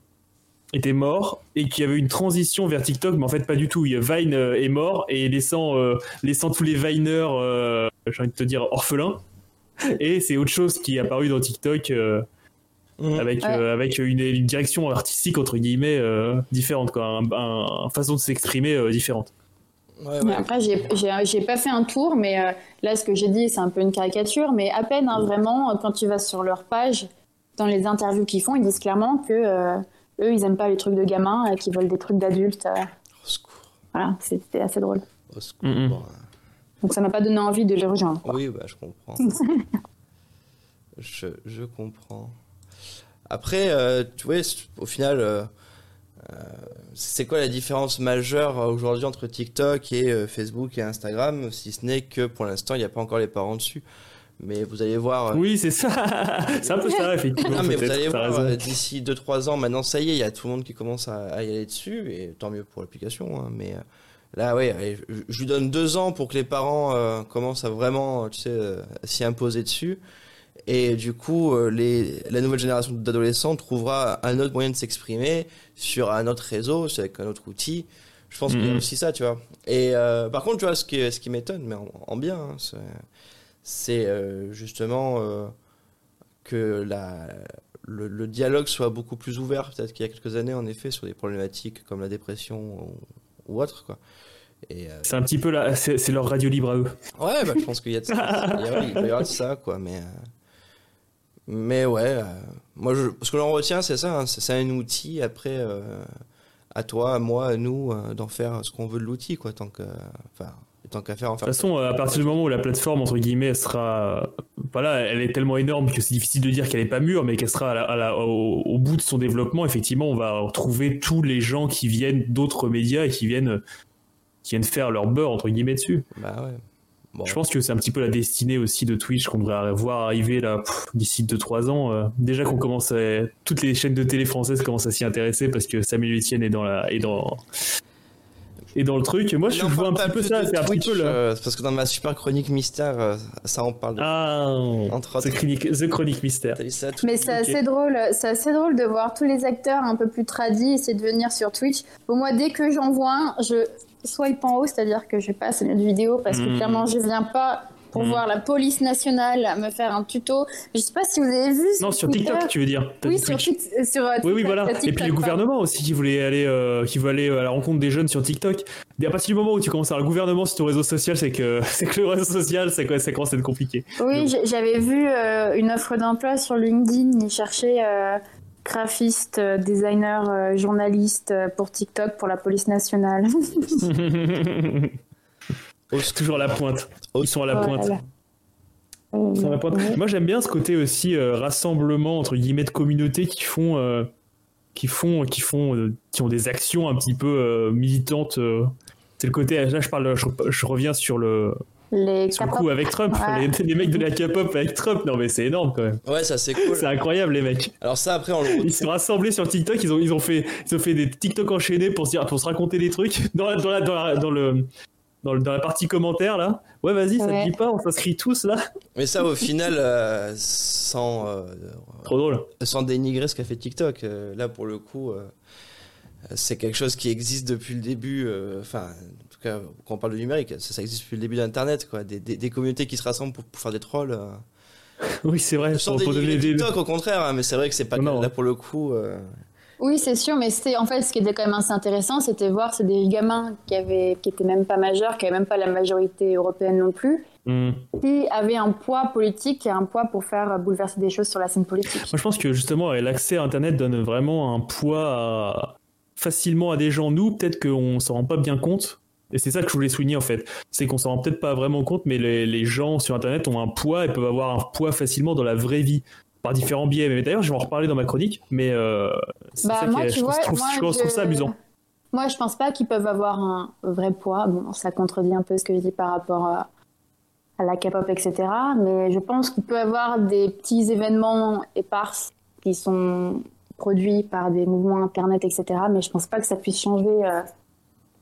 était mort et qu'il y avait une transition vers TikTok, mais en fait, pas du tout. Vine euh, est mort et laissant, euh, laissant tous les Viners, j'ai envie de te dire, orphelins. Et c'est autre chose qui est apparu dans TikTok. Mmh. avec euh, avec une, direction artistique entre guillemets euh, différente quoi, un, façon de s'exprimer euh, différente.
Ouais, ouais. Après, j'ai pas fait un tour, mais là, ce que j'ai dit, c'est un peu une caricature, mais à peine, hein, vraiment, quand tu vas sur leur page, dans les interviews qu'ils font, ils disent clairement que eux, ils aiment pas les trucs de gamins, qu'ils veulent des trucs d'adultes.
Au secours.
Voilà, c'était assez drôle.
Au secours. Mmh.
Donc ça m'a pas donné envie de les rejoindre.
Oui, bah, je comprends. je, je comprends. Après, euh, tu vois, au final, euh, euh, c'est quoi la différence majeure aujourd'hui entre TikTok et Facebook et Instagram, si ce n'est que pour l'instant, il n'y a pas encore les parents dessus. Mais vous allez voir.
Oui, c'est ça. c'est un peu ça, effectivement.
Non, mais vous allez voir, d'ici 2-3 ans, maintenant, ça y est, il y a tout le monde qui commence à, y aller dessus, et tant mieux pour l'application. Hein, mais là, oui, je lui donne 2 ans pour que les parents commencent à vraiment, tu sais, s'y imposer dessus. Et du coup, euh, les, la nouvelle génération d'adolescents trouvera un autre moyen de s'exprimer sur un autre réseau, avec un autre outil. Je pense qu'il y a mhm. aussi ça, tu vois. Et euh, par contre, tu vois, ce qui, ce qui m'étonne, mais en, bien, hein, c'est euh, justement euh, que la, le, le, dialogue soit beaucoup plus ouvert, peut-être qu'il y a quelques années, en effet, sur des problématiques comme la dépression ou, ou autre, quoi.
Euh, c'est un petit peu là, c'est leur radio libre à eux.
Ouais, bah, je pense qu'il y a de ça. il, y aura de ça, quoi. Mais, mais ouais, euh, moi, je, ce que l'on retient, c'est ça. Hein, c'est un outil. Après, euh, à toi, à moi, à nous, euh, d'en faire ce qu'on veut de l'outil, quoi. Tant que, enfin, tant qu'à faire. En
faire. De toute façon, à partir du moment où la plateforme entre guillemets sera, voilà, elle est tellement énorme que c'est difficile de dire qu'elle est pas mûre, mais qu'elle sera à la, au, au, bout de son développement. Effectivement, on va retrouver tous les gens qui viennent d'autres médias et qui viennent, qui viennent faire leur beurre entre guillemets dessus.
Bah ouais.
Je pense que c'est un petit peu la destinée aussi de Twitch qu'on devrait voir arriver là d'ici 2-3 ans. Euh. déjà qu'on commence à, toutes les chaînes de télé françaises commencent à s'y intéresser parce que Samuel Etienne est dans la est dans et dans le truc. Moi, je vois un petit peu ça. C'est un petit peu
euh, parce que dans ma super chronique mystère, euh, ça en parle.
Ah, entre The, chronique, The Chronique Mystère.
Mais c'est assez drôle. C'est assez drôle de voir tous les acteurs un peu plus tradis essayer de venir sur Twitch. Pour moi, dès que j'en vois un, je swipe en haut, c'est-à-dire que je vais pas assez de vidéo parce que hmm. clairement je viens pas pour hmm. voir la police nationale me faire un tuto. Je sais pas si vous avez vu.
Non, sur TikTok, tu veux dire
Oui, sur, sur,
Oui, oui, voilà. Et puis le gouvernement aussi qui voulait aller, euh, qui veut aller à la rencontre des jeunes sur TikTok. Et à partir du moment où tu commences à avoir le gouvernement sur ton réseau social, c'est que, c'est que le réseau social, c'est quoi, ça commence à être compliqué.
Oui, j'avais vu euh, une offre d'emploi sur LinkedIn. Ils cherchaient euh, graphiste, euh, designer, euh, journaliste euh, pour TikTok pour la police nationale.
C'est toujours à la pointe. Ils sont à la pointe.
Voilà.
Ils sont à la pointe. Moi, j'aime bien ce côté aussi euh, rassemblement entre guillemets de communautés qui font, euh, qui font, qui font, euh, qui ont des actions un petit peu militantes. C'est le côté. Là, je parle. Je, je reviens sur le,
Les
sur le coup avec Trump.
Ouais.
Les, les mecs de la K-pop avec Trump. Non, mais c'est énorme quand même.
Ouais, ça c'est cool.
C'est incroyable, les mecs.
Alors ça après on le
Ils se sont rassemblés sur TikTok. Ils ont, ils ont fait, ils ont fait des TikTok enchaînés pour se dire, pour se raconter des trucs dans la, dans la, dans la- dans le, dans, le- dans la partie commentaire là. Ouais, vas-y, ça
Ouais.
te dit pas On s'inscrit tous là.
Mais ça au final euh, sans euh,
Trop drôle.
sans dénigrer ce qu'a fait TikTok. euh, là, pour le coup, euh, c'est quelque chose qui existe depuis le début. Enfin, quand on parle de numérique, ça, ça existe depuis le début d'Internet. quoi. Des, des- des communautés qui se rassemblent pour, pour faire des trolls. euh.
Oui, c'est vrai.
Sans
Pour, des.
TikTok, au contraire. hein, mais c'est vrai que c'est pas
Non,
là pour le coup. euh,
Oui, c'est sûr, mais c'était en fait ce qui était quand même assez intéressant, c'était voir c'est des gamins qui avaient qui étaient même pas majeurs, qui avaient même pas la majorité européenne non plus,
Hmm.
qui avaient un poids politique et un poids pour faire bouleverser des choses sur la scène politique.
Moi, je pense que justement, l'accès à Internet donne vraiment un poids à- facilement à des gens. Nous, peut-être qu'on s'en rend pas bien compte. Et c'est ça que je voulais souligner en fait. C'est qu'on s'en rend peut-être pas vraiment compte, mais les, les gens sur Internet ont un poids et peuvent avoir un poids facilement dans la vraie vie par différents biais. Mais d'ailleurs, je vais en reparler dans ma chronique. Mais euh,
Bah
ça
moi
qui est-
tu
je,
vois,
trouve, je trouve-
moi,
je trouve- je trouve ça amusant.
Moi je pense pas qu'ils peuvent avoir un vrai poids. Bon, ça contredit un peu ce que je dis par rapport à, à la K-pop etc. Mais je pense qu'il peut y avoir des petits événements épars qui sont produits par des mouvements internet etc. Mais je pense pas que ça puisse changer. euh,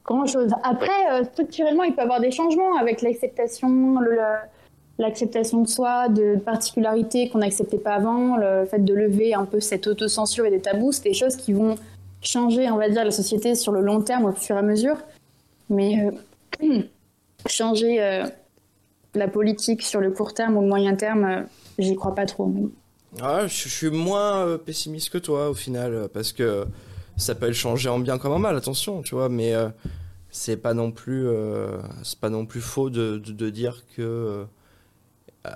grand chose. Après, euh, structurellement, il peut y avoir des changements avec l'acceptation, l'acceptation de soi, de particularités qu'on n'acceptait pas avant, le fait de lever un peu cette autocensure et des tabous, c'est des choses qui vont changer, on va dire, la société sur le long terme au fur et à mesure. Mais euh, changer euh, la politique sur le court terme ou le moyen terme, j'y crois pas trop.
Ah, je, je suis moins pessimiste que toi au final, parce que ça peut le changer en bien comme en mal, attention, tu vois, mais euh, c'est pas non plus, euh, c'est pas non plus faux de, de, de dire que euh,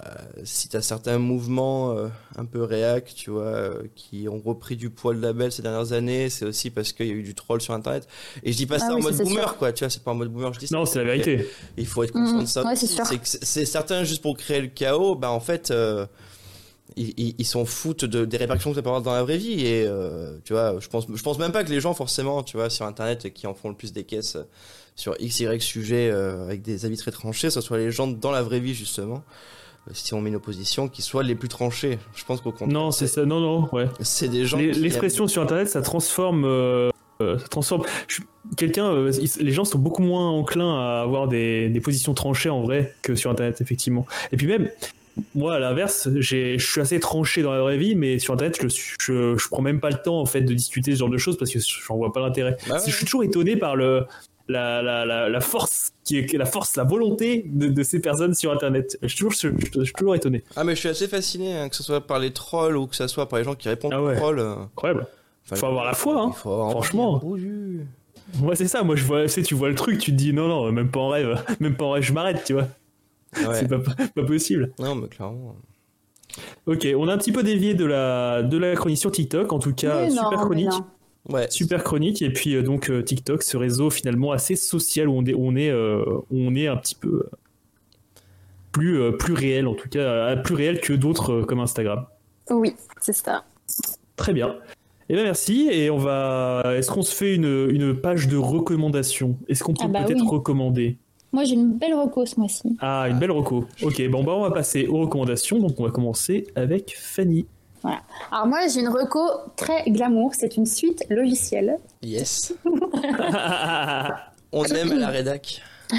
si t'as certains mouvements euh, un peu réac, tu vois, euh, qui ont repris du poids de label ces dernières années, c'est aussi parce qu'il y a eu du troll sur Internet. Et je dis pas
Ah
ça en
oui,
mode boomer,
sûr.
quoi, tu vois, c'est pas en mode boomer, je dis ça.
Non, c'est la vérité.
Il faut être conscient
Mhm.
de ça.
Ouais, c'est.
C'est certains juste pour créer le chaos, bah en fait, euh, ils, ils, s'en foutent de, des répercussions que ça peut avoir dans la vraie vie. Et euh, tu vois, je pense, je pense même pas que les gens forcément, tu vois, sur Internet, qui en font le plus des caisses euh, sur x y sujet euh, avec des avis très tranchés, ce soit les gens dans la vraie vie justement. Si on met une opposition, qui soient les plus tranchés. Je pense qu'au contraire,
Non, c'est ça. Non, non, ouais.
c'est des gens.
L'expression sur Internet, ça transforme. euh, euh, ça transforme. Quelqu'un, euh, les gens sont beaucoup moins enclins à avoir des, des positions tranchées en vrai que sur Internet, effectivement. Et puis même, moi, à l'inverse, je suis assez tranché dans la vraie vie, mais sur Internet, je, je, je prends même pas le temps en fait de discuter ce genre de choses parce que j'en vois pas l'intérêt.
Bah ouais.
Je suis toujours étonné par le la, la, la, la force qui est la force, la volonté de, de ces personnes sur Internet. Je suis toujours, je, je suis toujours étonné.
Ah mais je suis assez fasciné, hein, que ce soit par les trolls ou que ce soit par les gens qui répondent
Ah
aux
ouais.
trolls. euh,
Incroyable.
enfin,
Faut avoir la foi, hein. Franchement. Ouais, c'est ça. Moi, je vois, tu sais, tu vois le truc, tu te dis non, non, même pas en rêve, même pas en rêve, je m'arrête, tu vois.
Ouais.
C'est pas, pas possible.
Non, mais clairement.
Ok, on a un petit peu dévié de la, de la chronique sur TikTok, en tout cas,
Mais
super chronique.
Ouais.
Super chronique. Et puis, euh, donc, euh, TikTok, ce réseau finalement assez social où on est, où on est, euh, où on est un petit peu plus, euh, plus réel, en tout cas, plus réel que d'autres euh, comme Instagram.
Oui, c'est ça.
Très bien. Eh bien, merci. Et on va. Est-ce qu'on se fait une, une page de recommandation? Est-ce qu'on peut
Ah bah
peut-être
oui.
recommander?
Moi, j'ai une belle reco ce mois-ci.
Ah, une belle reco. Ok, bon, bah, on va passer aux recommandations. Donc, on va commencer avec Fanny.
Alors moi, j'ai une reco très glamour. C'est une suite logicielle.
Yes. On aime à la rédac.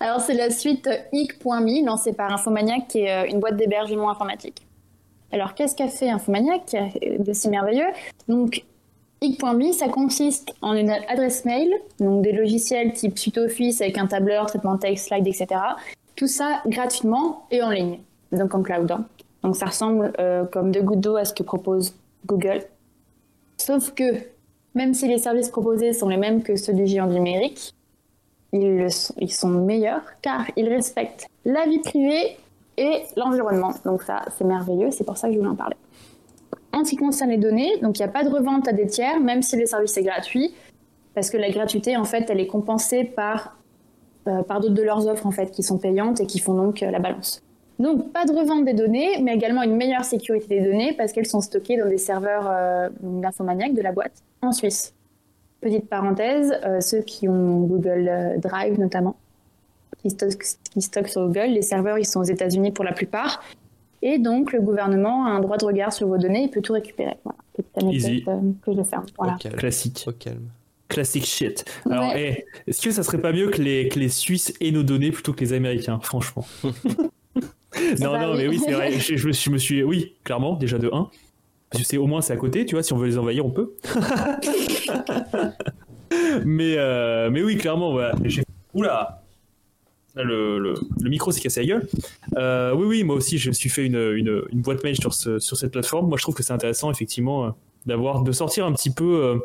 Alors c'est la suite IC.me lancée par Infomaniac qui est euh, une boîte d'hébergement informatique. Alors qu'est-ce qu'a fait Infomaniac euh, de si merveilleux? Donc IC.me ça consiste en une adresse mail, donc des logiciels type suite Office avec un tableur, traitement texte, slide, etc. Tout ça gratuitement et en ligne, donc en cloud. hein. Donc ça ressemble euh, comme deux gouttes d'eau à ce que propose Google. Sauf que même si les services proposés sont les mêmes que ceux du géant numérique, ils, le sont, ils sont meilleurs car ils respectent la vie privée et l'environnement. Donc ça, c'est merveilleux, c'est pour ça que je voulais en parler. En ce qui concerne les données, donc il n'y a pas de revente à des tiers, même si le service est gratuit, parce que la gratuité, en fait, elle est compensée par, euh, par d'autres de leurs offres, en fait, qui sont payantes et qui font donc euh, la balance. Donc, pas de revente des données, mais également une meilleure sécurité des données, parce qu'elles sont stockées dans des serveurs euh, de la boîte, en Suisse. Petite parenthèse, euh, ceux qui ont Google Drive notamment, qui stockent, qui stockent sur Google, les serveurs, ils sont aux États-Unis pour la plupart. Et donc, le gouvernement a un droit de regard sur vos données, il peut tout récupérer. Voilà, petite anecdote
Easy.
euh, que je ferme. Voilà.
Au calme.
Classique.
Au calme.
Classique shit. Alors,
Ouais.
eh, est-ce que ça serait pas mieux que les, que les Suisses aient nos données plutôt que les Américains, franchement? Non,
bah
non, mais oui, c'est vrai. Je, je me suis, je me suis- oui, clairement, déjà de 1. Parce que c'est au moins c'est à côté, tu vois, si on veut les envahir, on peut. mais, euh, mais oui, clairement, voilà. Oula le, le, le micro s'est cassé la gueule. Euh, oui, oui, moi aussi, je me suis fait une, une, une boîte mail sur, ce, sur cette plateforme. Moi, je trouve que c'est intéressant, effectivement, euh, d'avoir, de sortir un petit peu euh,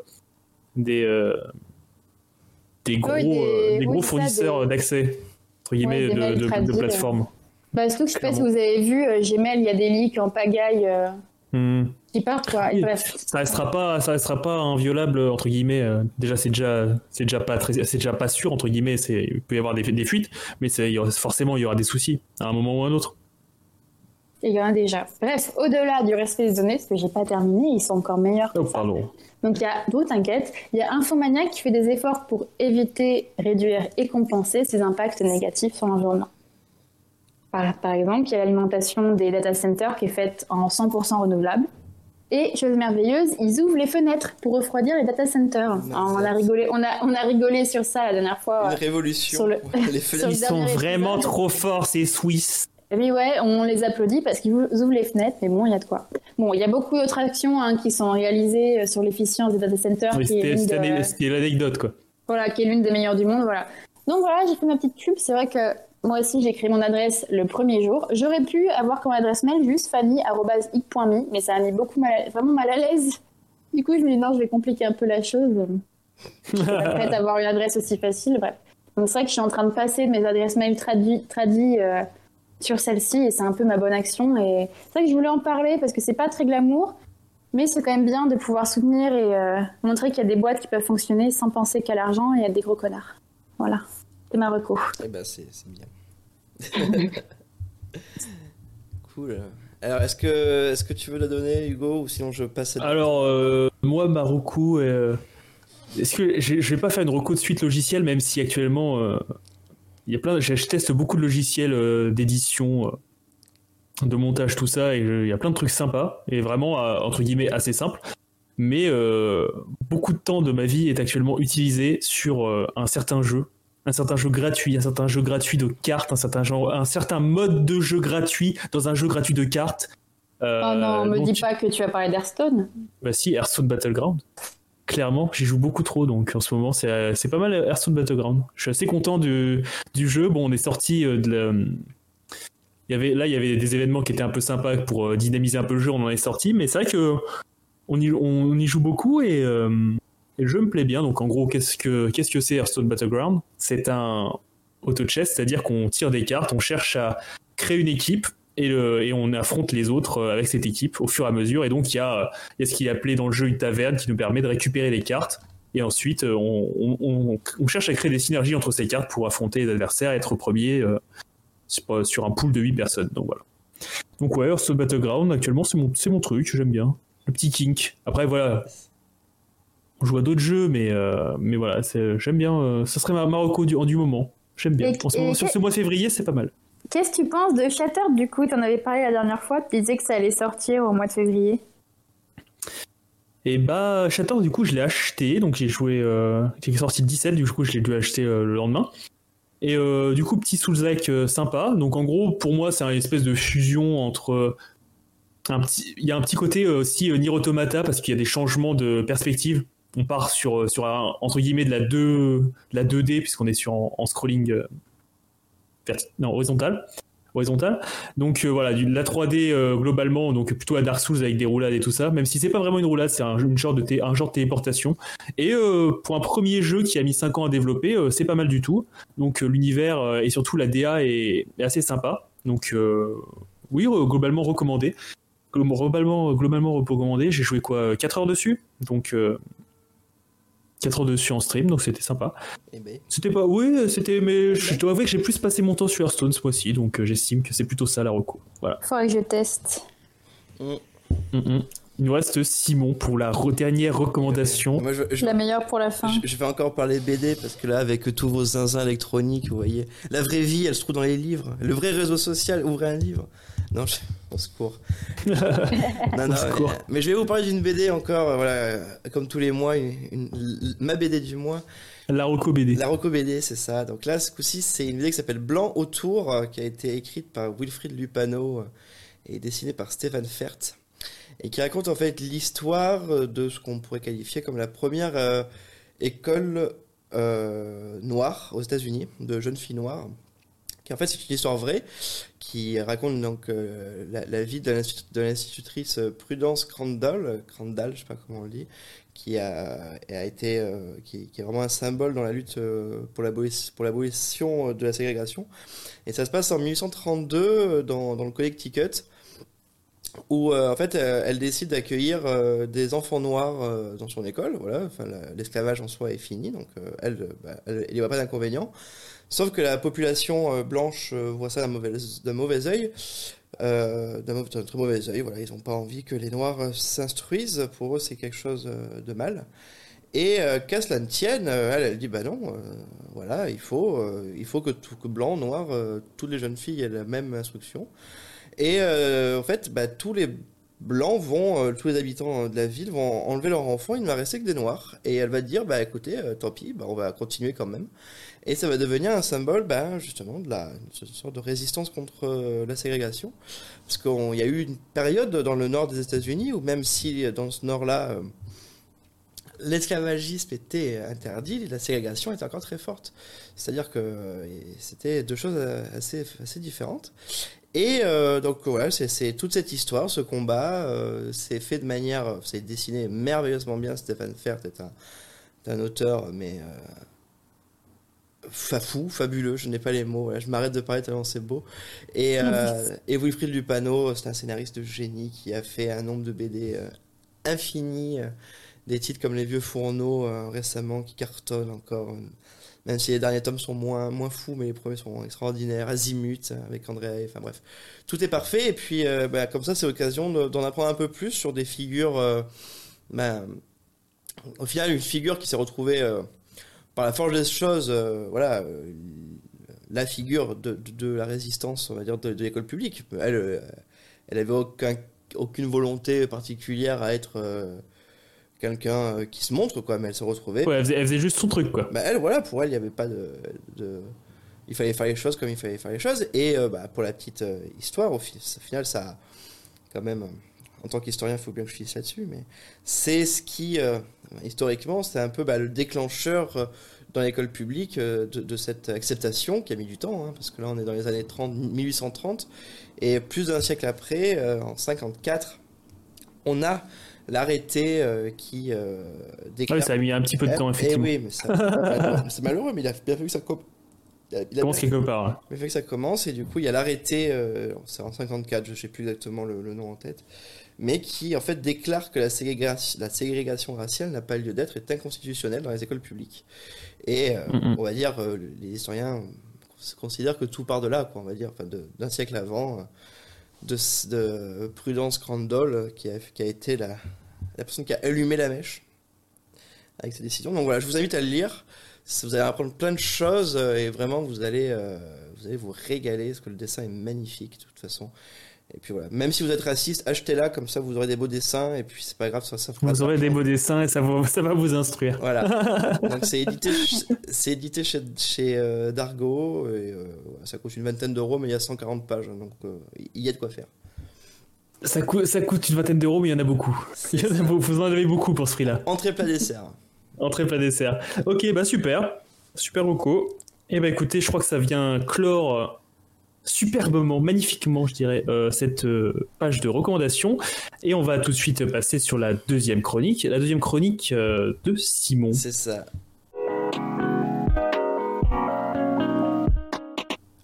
des, euh, des gros,
Oui, des-
gros fournisseurs
des-
d'accès, entre guillemets,
Ouais,
de, de, de
traduits,
plateformes.
Bah, surtout que je sais pas si vous avez vu, Gmail, il y a des leaks en pagaille
Hmm.
qui partent, quoi. Et bref.
ça restera pas ça restera pas inviolable entre guillemets euh, déjà c'est déjà c'est déjà pas très c'est déjà pas sûr entre guillemets c'est il peut y avoir des, des fuites mais c'est forcément il y aura des soucis à un moment ou à un autre
Il y en a déjà. Bref, au-delà du respect des données, parce que j'ai pas terminé, ils sont encore meilleurs. que
oh
ça.
pardon
Donc il y a, d'où t'inquiète, il y a Infomaniac qui fait des efforts pour éviter, réduire et compenser ces impacts négatifs sur l'environnement. Par, par exemple, il y a l'alimentation des data centers qui est faite en 100% renouvelable. Et chose merveilleuse, ils ouvrent les fenêtres pour refroidir les data centers. On, a rigolé, on, a, on a rigolé sur ça la dernière fois.
Une révolution.
sur le-
Les
sur
fenêtres.
le
ils sont vraiment
épisode.
trop forts ces Suisses
oui, ouais, on les applaudit parce qu'ils ouvrent les fenêtres, mais bon, il y a de quoi. Bon, il y a beaucoup d'autres actions hein, qui sont réalisées euh, sur l'efficience des data centers,
Oui,
de-
c'était l'anecdote quoi
voilà, qui est l'une des meilleures du monde, voilà. Donc voilà, j'ai fait ma petite pub. C'est vrai que moi aussi, j'ai créé mon adresse le premier jour. J'aurais pu avoir comme adresse mail juste mais ça a mis beaucoup mal à- vraiment mal à l'aise. Du coup, je me dis non, je vais compliquer un peu la chose. Je suis pas prête à avoir une adresse aussi facile, bref. Donc c'est vrai que je suis en train de passer mes adresses mail traduits, euh, sur celle-ci et c'est un peu ma bonne action. Et c'est vrai que je voulais en parler parce que c'est pas très glamour, mais c'est quand même bien de pouvoir soutenir et euh, montrer qu'il y a des boîtes qui peuvent fonctionner sans penser qu'à l'argent et à des gros connards. Voilà, c'est ma reco.
Eh ben, c'est c'est bien. cool. Alors, est-ce que, est que tu veux la donner, Hugo, ou sinon je passe à...
alors euh, moi ma reco euh, est-ce que je vais pas faire une reco de suite logicielle même si actuellement euh, il y a plein je, je teste beaucoup de logiciels euh, d'édition de montage tout ça et je- il y a plein de trucs sympas et vraiment entre guillemets assez simples mais euh, beaucoup de temps de ma vie est actuellement utilisé sur euh, un certain jeu un certain jeu gratuit un certain jeu gratuit de cartes un certain genre un certain mode de jeu gratuit dans un jeu gratuit de cartes Euh,
oh non, me dis pas que tu as parlé d'Hearthstone.
bah si, Hearthstone Battleground. Clairement, j'y joue beaucoup trop, donc en ce moment, c'est euh, c'est pas mal Hearthstone Battleground. Je suis assez content du, du jeu. Bon, on est sorti euh, de la... Il y avait, là, il y avait des événements qui étaient un peu sympas pour euh, dynamiser un peu le jeu, on en est sorti, mais c'est vrai que on y, on y joue beaucoup et, euh, et me plaît bien. Donc en gros, qu'est-ce que qu'est-ce que c'est Hearthstone Battleground? C'est un auto-chess, c'est-à-dire qu'on tire des cartes, on cherche à créer une équipe et, on affronte les autres euh, avec cette équipe au fur et à mesure. Et donc il y a, y a ce qu'il est appelé dans le jeu une taverne qui nous permet de récupérer les cartes. Et ensuite, euh, on, cherche à créer des synergies entre ces cartes pour affronter les adversaires et être premier euh, sur, un pool de 8 personnes. Donc voilà. Donc ouais, Hearthstone Battleground, actuellement, c'est mon, mon truc, j'aime bien. Le petit kink. Après, voilà. On joue à d'autres jeux, mais, euh, mais voilà, j'aime bien. euh, ça serait ma Marocco du, du moment. J'aime bien.
Et-
En ce moment-
et
sur ce mois de février, c'est pas mal.
Qu'est-ce que tu penses de Shattered du coup Tu en avais parlé la dernière fois, tu disais que ça allait sortir au mois de février.
Et bah, Shatter, du coup, je l'ai acheté. Donc, j'ai joué. Euh, est sorti le 17, du coup, je l'ai dû acheter euh, le lendemain. Et euh, du coup, petit euh, sympa. Donc, en gros, pour moi, c'est une espèce de fusion entre. il y a un petit côté aussi Nier Automata parce qu'il y a des changements de perspective. On part sur, euh, sur un- entre guillemets de la, 2, de la 2D puisqu'on est sur en, scrolling euh, horizontal. horizontale. Donc voilà, la 3D globalement, donc plutôt à Dark Souls avec des roulades et tout ça, même si c'est pas vraiment une roulade, c'est un, genre de téléportation. Et pour un premier jeu qui a mis 5 ans à développer, c'est pas mal du tout. Donc l'univers et surtout la DA est, est assez sympa. Donc oui, globalement recommandé globalement, globalement recommandé. J'ai joué quoi 4 heures dessus Donc 4 heures dessus en stream, donc c'était sympa. Eh ben. C'était pas. Oui, c'était. Mais je dois avouer que j'ai plus passé mon temps sur Hearthstone ce mois-ci, donc euh, j'estime que c'est plutôt ça la reco. Voilà.
Faudrait que je teste.
Mm. Mm, mm. Il nous reste Simon pour la dernière recommandation.
la meilleure pour la fin.
Je, vais encore parler BD parce que là, avec tous vos zinzins électroniques, vous voyez, la vraie vie, elle se trouve dans les livres. Le vrai réseau social, ouvrez un livre. Non, je... au secours. non, non, Mais, je vais vous parler d'une BD encore, euh, voilà, comme tous les mois, une, ma BD du mois.
La Rocco BD.
La Rocco BD, c'est ça. Donc là, ce coup-ci, c'est une BD qui s'appelle Blanc autour, euh, qui a été écrite par Wilfried Lupano euh, et dessinée par Stéphane Fert, et qui raconte en fait l'histoire de ce qu'on pourrait qualifier comme la première école noire aux États-Unis, de jeunes filles noires qui en fait c'est une histoire vraie qui raconte donc euh, la, vie de l'institutrice Prudence Crandall, je sais pas comment on dit, qui a, été, euh, qui, est vraiment un symbole dans la lutte euh, pour l'abolition de la ségrégation. Et ça se passe en 1832 dans, dans le Connecticut, où en fait elle décide d'accueillir des enfants noirs dans son école. Voilà, l'esclavage en soi est fini, donc elle, bah, elle, n'y voit pas d'inconvénient. Sauf que la population euh, blanche euh, voit ça d'un mauvais, mauvais œil. Euh, d'un très mauvais œil, voilà, ils n'ont pas envie que les Noirs s'instruisent, pour eux c'est quelque chose de mal. Et qu'à cela ne tienne, elle, elle dit bah non, voilà, il faut, il faut que tout que blanc, noir, toutes les jeunes filles aient la même instruction. Et en fait, bah, tous les blancs vont, tous les habitants de la ville vont enlever leurs enfants, il ne va rester que des noirs. Et elle va dire bah écoutez, tant pis, bah, on va continuer quand même. Et ça va devenir un symbole, ben, justement, de la sorte de résistance contre euh, la ségrégation. Parce qu'il y a eu une période dans le nord des États-Unis où même si dans ce nord-là, euh, l'esclavagisme était interdit, la ségrégation était encore très forte. C'est-à-dire que euh, c'était deux choses assez, assez différentes. Et donc voilà, c'est toute cette histoire, ce combat, c'est fait de manière, c'est dessiné merveilleusement bien. Stéphane Fert est un, un auteur, mais fafou, fabuleux, je n'ai pas les mots, je m'arrête de parler tellement c'est beau. Et, euh, et Wilfried Lupano, c'est un scénariste de génie qui a fait un nombre de BD euh, infini, euh, des titres comme Les Vieux Fourneaux euh, récemment qui cartonnent encore, même si les derniers tomes sont moins, moins fous, mais les premiers sont extraordinaires, Azimut avec André, enfin bref, tout est parfait. Et puis bah, comme ça, c'est l'occasion d'en apprendre un peu plus sur des figures, bah, au final, une figure qui s'est retrouvée par la force des choses, euh, voilà, euh, la figure de, de, la résistance, on va dire, de, l'école publique. Elle, euh, elle avait aucun, aucune volonté particulière à être quelqu'un qui se montre, quoi, mais elle se retrouvait.
Ouais, elle faisait, juste son truc, quoi.
Bah, elle, voilà, pour elle, il n'y avait pas de, Il fallait faire les choses comme il fallait faire les choses. Et bah, pour la petite histoire, au, final, ça quand même en tant qu'historien, il faut bien que je finisse là-dessus, mais c'est ce qui, euh, historiquement, c'est un peu bah, le déclencheur euh, dans l'école publique euh, de, cette acceptation qui a mis du temps, hein, parce que là on est dans les années 30, 1830, et plus d'un siècle après, en 54, on a l'arrêté qui
déclare... Ah oui, ça a mis un petit peu de temps, eh effectivement.
oui, mais c'est malheureux, mais il a bien fallu que ça
il commence quelque part.
Il fait que ça commence et du coup il y a l'arrêté, c'est en 54, je ne sais plus exactement le, le, nom en tête, mais qui en fait déclare que la ségrégation, la ségrégation raciale n'a pas lieu d'être, est inconstitutionnelle dans les écoles publiques. Et euh, on va dire, euh, les historiens considèrent que tout part de là, quoi, on va dire, enfin, d'un siècle avant, euh, de, de, Prudence Crandall, qui a, qui a été la, la, personne qui a allumé la mèche avec ses décisions. Donc voilà, je vous invite à le lire. Vous allez apprendre plein de choses et vraiment vous allez, vous allez vous régaler parce que le dessin est magnifique de toute façon. Et puis voilà, même si vous êtes raciste, achetez-la, comme ça vous aurez des beaux dessins, et puis c'est pas grave, ça, ça
Vous aurez des beaux dessins et ça, ça va vous instruire.
Voilà. Donc c'est édité, c'est édité chez, chez euh, Dargo, et euh, ça coûte une vingtaine d'euros, mais il y a 140 pages, donc euh, il y a de quoi faire.
Ça, coûte, ça coûte une vingtaine d'euros, mais il y en a beaucoup. vous en avez beaucoup pour ce prix-là.
Entrée plat dessert.
Entrée plat dessert. Ok, bah super. Super Rocco. Et eh bah écoutez, je crois que ça vient clore superbement, magnifiquement, je dirais, euh, cette euh, page de recommandation. Et on va tout de suite passer sur la deuxième chronique, la deuxième chronique euh, de Simon.
C'est ça.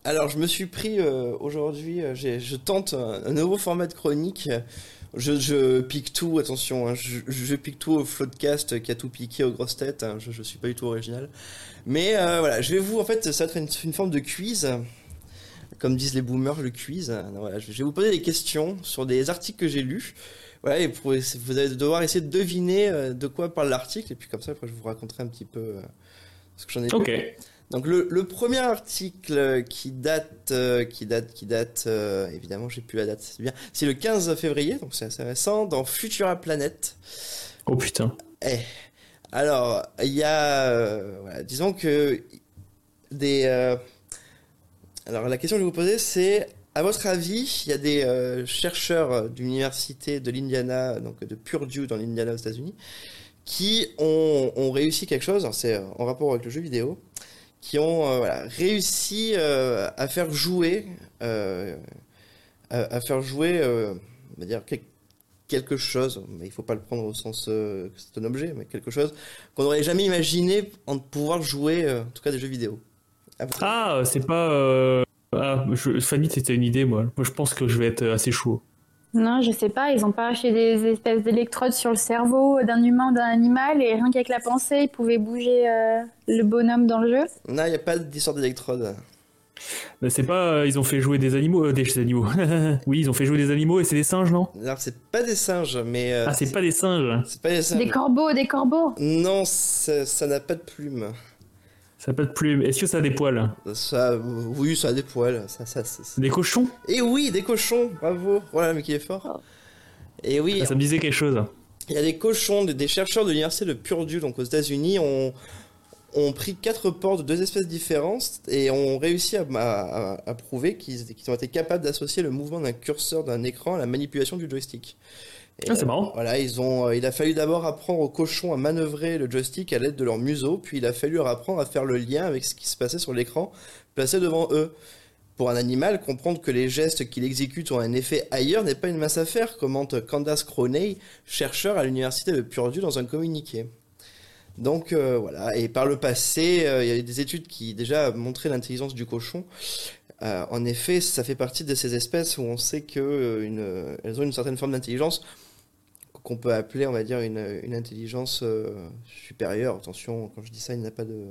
Alors, je me suis pris aujourd'hui, je tente un, nouveau format de chronique. Je, pique tout, attention, hein, je, pique tout au Floodcast qui a tout piqué aux grosses têtes. hein, je, je suis pas du tout original. Mais voilà, je vais vous, en fait, ça va être une, une forme de quiz. Comme disent les boomers, le quiz. Donc, Voilà, je vais vous poser des questions sur des articles que j'ai lus. Voilà, et pour, vous allez devoir essayer de deviner euh, de quoi parle l'article. Et puis comme ça, après, je vous raconterai un petit peu euh, ce que j'en ai lu.
Ok.
Donc le, le premier article qui date, euh, qui date, qui date, euh, évidemment j'ai plus la date, c'est bien. C'est le 15 février, donc c'est assez récent, dans Futura Planet.
Oh putain.
Eh, alors il y a, euh, voilà, disons que des. Euh, alors la question que je vais vous poser c'est, à votre avis, il y a des euh, chercheurs de l'université de l'Indiana, donc de Purdue dans l'Indiana aux États-Unis, qui ont, réussi quelque chose. C'est en rapport avec le jeu vidéo qui ont euh, réussi euh, à faire jouer, euh, à, faire jouer, euh, on va dire quel- quelque chose, mais il faut pas le prendre au sens euh, que c'est un objet, mais quelque chose qu'on n'aurait jamais imaginé en pouvoir jouer, euh, en tout cas des jeux vidéo.
Ah, c'est pas. euh, Ah, je... Fanny, c'était une idée, moi. Moi, je pense que je vais être assez chaud.
Non, je sais pas, ils ont pas acheté des espèces d'électrodes sur le cerveau d'un humain, d'un animal, et rien qu'avec la pensée, ils pouvaient bouger euh, le bonhomme dans le jeu.
Non, il n'y a pas d'histoire d'électrode.
Mais c'est pas. euh, Ils ont fait jouer des animaux. euh, des animaux. oui, ils ont fait jouer des animaux et c'est des singes, non?
Alors c'est pas des singes, mais euh,
Ah, c'est pas des singes.
c'est pas des singes.
Des corbeaux, des corbeaux?
Non, ça ça n'a pas de plumes.
Ça pas de plumes. Est-ce que ça a des poils
Ça, oui, ça a des poils. Ça, ça, ça- ça-
Des cochons
Et oui, des cochons, bravo. Voilà, mais qui est fort. Et oui,
Ah, Ça me disait quelque chose.
il y a des cochons, des, chercheurs de l'université de Purdue, donc aux États-Unis, ont, ont pris quatre porcs de deux espèces différentes et ont réussi à, à- prouver qu'ils qu'ils ont été capables d'associer le mouvement d'un curseur d'un écran à la manipulation du joystick. Et,
Ah, c'est
euh,
marrant.
Voilà, ils ont, euh, il a fallu d'abord apprendre aux cochons à manœuvrer le joystick à l'aide de leur museau, puis il a fallu leur apprendre à faire le lien avec ce qui se passait sur l'écran placé devant eux. Pour un animal, comprendre que les gestes qu'il exécute ont un effet ailleurs n'est pas une mince affaire, commente Candace Croney, chercheur à l'université de Purdue dans un communiqué. Donc euh, voilà, et par le passé, euh, il y a eu des études qui déjà montraient l'intelligence du cochon. Euh, en effet, ça fait partie de ces espèces où on sait que euh, une, elles ont une certaine forme d'intelligence qu'on peut appeler, on va dire, une, une intelligence euh, supérieure. Attention, quand je dis ça, il n'y a pas de...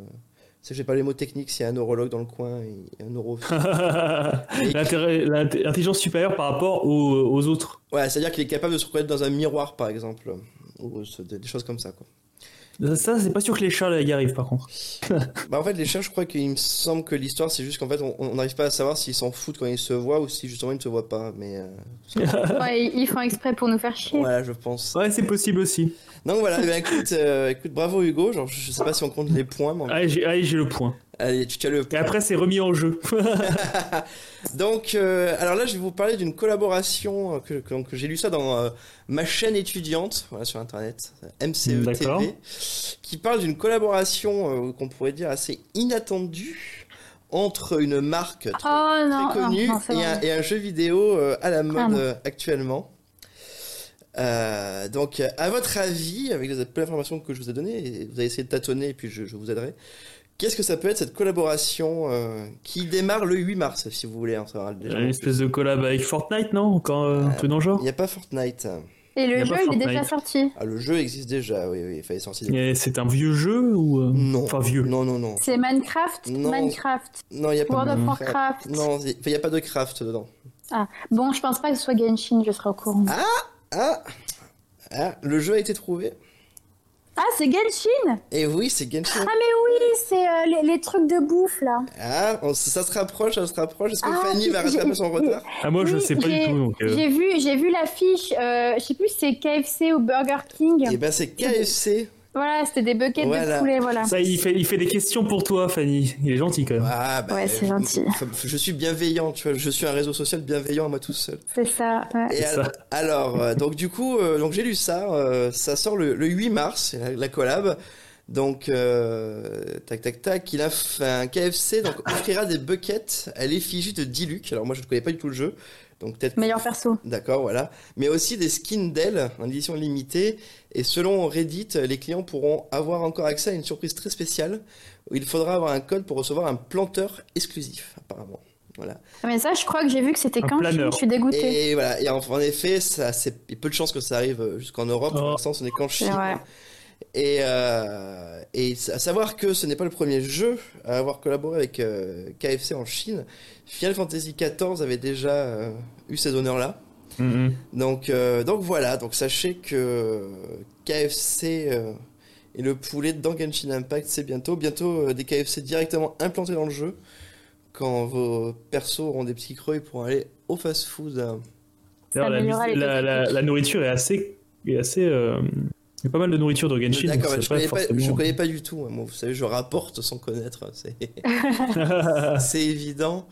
Je sais pas les mots techniques, s'il y a un neurologue dans le coin et un neuro...
L'intelligence supérieure par rapport aux, aux autres.
Ouais, c'est-à-dire qu'il est capable de se reconnaître dans un miroir, par exemple. Ou des choses comme ça, quoi.
Ça, c'est pas sûr que les chats là, y arrivent par contre.
Bah en fait les chats je crois qu'il me semble que l'histoire c'est juste qu'en fait on n'arrive pas à savoir s'ils s'en foutent quand ils se voient ou si justement ils ne se voient pas mais euh,
Ouais, ils- font exprès pour nous faire chier.
voilà je pense.
Ouais, c'est possible aussi.
Donc voilà, ben, écoute, euh, écoute bravo Hugo, genre je sais pas si on compte les points mais
allez, j'ai le point.
Allez tu as le
Et après, c'est remis en jeu.
Donc euh, alors là je vais vous parler d'une collaboration euh, que, que, que j'ai lu ça dans euh, ma chaîne étudiante voilà, sur internet MCE. TV qui parle d'une collaboration euh, qu'on pourrait dire assez inattendue entre une marque très,
Oh non,
très
non,
connu
non, c'est
et, un,
vrai.
et un jeu vidéo euh, à la mode
Ah,
actuellement. Euh, donc, à votre avis, avec les peu d'informations que je vous ai données, vous allez essayer de tâtonner et puis je, je vous aiderai. Qu'est-ce que ça peut être cette collaboration euh, qui démarre le 8 mars, si vous voulez en savoir déjà.
Une espèce de collab avec Fortnite, non Encore euh, un peu dans le genre
Il n'y a pas Fortnite.
Et le jeu, il est déjà sorti.
Ah, le jeu existe déjà, oui, oui, il fallait sortir.
C'est un vieux jeu ou euh,
Non.
Enfin vieux.
Non, non, non.
C'est Minecraft?
Non.
Minecraft.
Non, il n'y a pas
World of
de
Warcraft.
Non, il n'y a pas de craft dedans.
Bon, je pense pas que ce soit Genshin, je serai au courant.
Ah, ah le jeu a été trouvé.
Ah, c'est Genshin
Et oui, c'est Genshin.
Ah, mais oui, c'est euh, les, les trucs de bouffe, là.
Ah, on- ça se rapproche, ça se rapproche. Est-ce que
Ah,
Fanny va rattraper son retard?
Ah, moi, je sais pas du tout. Donc, euh,
J'ai vu, j'ai vu l'affiche, euh, je sais plus si c'est KFC ou Burger King.
Eh ben, c'est KFC.
Voilà, c'était des buckets
Voilà.
de poulet, voilà.
Ça, il fait, il fait des questions pour toi, Fanny. Il est gentil quand même.
Ah, bah,
Ouais, c'est
euh,
gentil.
f- Je suis bienveillant, tu vois. Je suis un réseau social bienveillant à moi tout seul.
C'est ça, ouais.
Et
C'est
alors,
ça.
alors, euh, donc du coup, euh, donc j'ai lu ça. euh, ça sort le, le 8 mars, la, la collab. Donc, euh, tac, tac, tac, il a fait un KFC, donc offrira des buckets à l'effigie de Diluc. Alors moi, je ne connais pas du tout le jeu, donc peut-être.
Meilleur perso.
D'accord, voilà. Mais aussi des skins d'elle en édition limitée. Et selon Reddit, les clients pourront avoir encore accès à une surprise très spéciale où il faudra avoir un code pour recevoir un planteur exclusif, apparemment. Voilà.
Ah, mais ça, je crois que j'ai vu que c'était quand je suis dégoûtée.
Et voilà. Et en, en effet, ça, c'est il y a peu de chances que ça arrive jusqu'en Europe. Pour
Oh.
l'instant, ce n'est qu'en Chine. Et, euh, et à savoir que ce n'est pas le premier jeu à avoir collaboré avec euh, KFC en Chine. Final Fantasy XIV avait déjà euh, eu ces honneurs-là.
Mhm.
Donc, euh, donc voilà, donc sachez que KFC euh, et le poulet dans Genshin Impact, c'est bientôt. Bientôt euh, des KFC directement implantés dans le jeu. Quand vos persos auront des petits creux, ils pourront aller au fast-food. euh.
D'ailleurs, la, la, la-
techniques.
la nourriture est assez. Est assez euh, Il y a pas mal de nourriture dans Genshin.
D'accord, je connais, pas,
forcément-
je connais pas du tout. hein. Moi, vous savez, je rapporte sans connaître. C'est. C'est évident.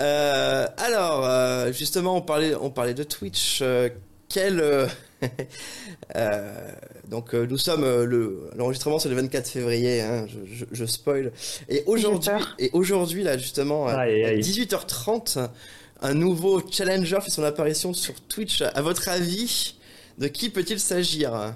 Euh, alors, euh, justement, on parlait, on parlait de Twitch. Euh, quel euh, euh, donc euh, nous sommes euh, le l'enregistrement c'est le 24 février. Hein, je, je, je spoil. Et aujourd'hui, et aujourd'hui là justement à
Aïe, aïe.
18h30, un nouveau challenger fait son apparition sur Twitch. À votre avis, de qui peut-il s'agir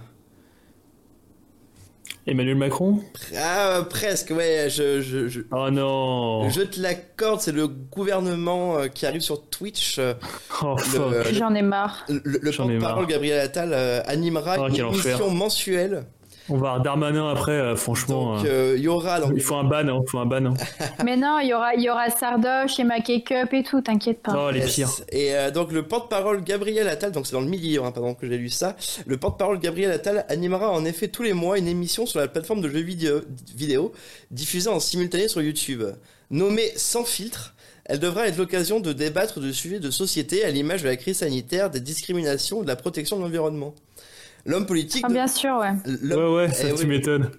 Emmanuel Macron
Ah, presque. Ouais, je, je, je,
Oh non
Je te l'accorde, c'est le gouvernement euh, qui arrive sur Twitch. euh,
Oh
euh,
J'en ai marre.
le, le porte-parole. Gabriel Attal euh, animera
Oh,
une émission mensuelle.
On va avoir Darmanin après, euh, franchement.
Donc,
euh,
euh, il y aura
Il faut un ban, hein, il faut un ban. hein.
Mais non, il y aura, il y aura Sardoche et Makeup et tout, t'inquiète pas.
Oh, les
Yes.
pires.
Et euh, donc le porte-parole Gabriel Attal, donc c'est dans le milieu, hein, pardon que j'ai lu ça. Le porte-parole Gabriel Attal animera en effet tous les mois une émission sur la plateforme de jeux vidéo, vidéo diffusée en simultané sur YouTube, nommée Sans filtre. Elle devra être l'occasion de débattre de sujets de société à l'image de la crise sanitaire, des discriminations, de la protection de l'environnement. L'homme politique,
Ah, bien sûr, ouais.
Ouais, ouais, ça
Eh
tu
oui.
m'étonnes.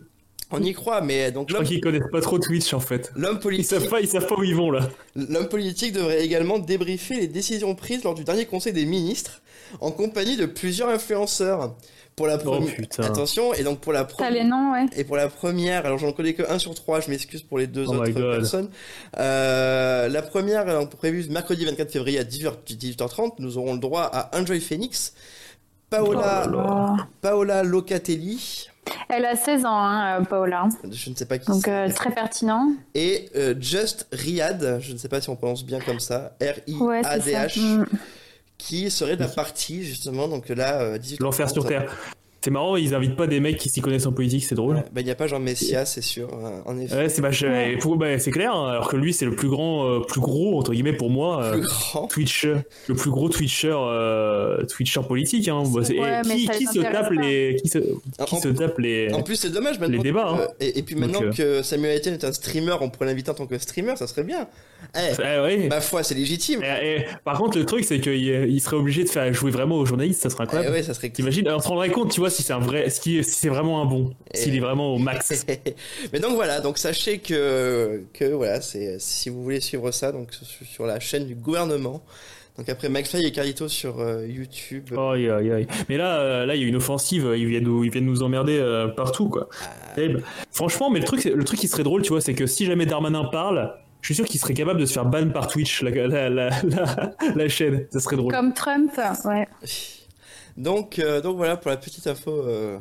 on y croit, mais donc
Je crois qu'ils connaissent pas trop Twitch en fait.
l'homme
Ils
politique,
savent pas, ils savent pas où ils vont là.
L'homme politique devrait également débriefer les décisions prises lors du dernier conseil des ministres en compagnie de plusieurs influenceurs. Pour la
Oh
première,
putain.
attention, et donc pour la
T'as les
première,
noms, ouais.
et pour la première, alors j'en connais que 1 sur 3, je m'excuse pour les deux
Oh
autres personnes. Euh, la première, est donc prévue mercredi 24 février à 18h30, nous aurons le droit à Enjoy Phoenix, Paola,
Oh.
Paola Locatelli,
Elle a 16 ans, hein, euh, Paola.
je ne sais pas qui
Donc,
c'est,
euh, très pertinent.
et euh, Just Riyad, je ne sais pas si on prononce bien comme ça, R-I-A-D-H.
Mm.
qui serait de la partie justement donc là euh, 18
L'enfer sur Terre. C'est marrant, ils invitent pas des mecs qui s'y connaissent en politique, c'est drôle.
Ben, il n'y a pas Jean Messia, c'est sûr, euh, en effet.
Ouais, c'est bah, bah, c'est clair, hein, alors que lui c'est le plus grand, euh, plus gros entre guillemets pour moi, euh,
Plus grand.
Twitch, le plus gros Twitcher, euh, Twitcher politique. Hein. Bah,
Ouais,
qui, se tape les, qui se, qui
En,
se tape les.
en plus, c'est dommage maintenant.
les débats,
que-
hein.
et, et puis maintenant
euh,
que Samuel Etienne est un streamer, on pourrait l'inviter en tant que streamer, ça serait bien. Eh,
Ah ouais.
ma foi, c'est légitime.
Et- et- par contre, le truc, c'est qu'il il serait obligé de faire jouer vraiment aux journalistes, ça serait
Eh
incroyable.
ouais, ça serait.
T'imagines On se rendrait compte, tu vois, si c'est un vrai, si, c'est vraiment un bon, s'il est vraiment au max.
Mais donc voilà, donc sachez que que voilà, c'est si vous voulez suivre ça, donc sur, la chaîne du gouvernement. Donc après McFly et Carlito sur euh, YouTube.
Mais là, euh, là, il y a une offensive. Ils viennent nous, ils viennent nous emmerder euh, partout, quoi.
Ah.
Franchement, mais le truc, le truc qui serait drôle, tu vois, c'est que si jamais Darmanin parle, je suis sûr qu'il serait capable de se faire ban par Twitch, la, la, la, la, la chaîne. Ça serait drôle.
Comme Trump, ouais.
Donc euh, donc voilà pour la petite info euh,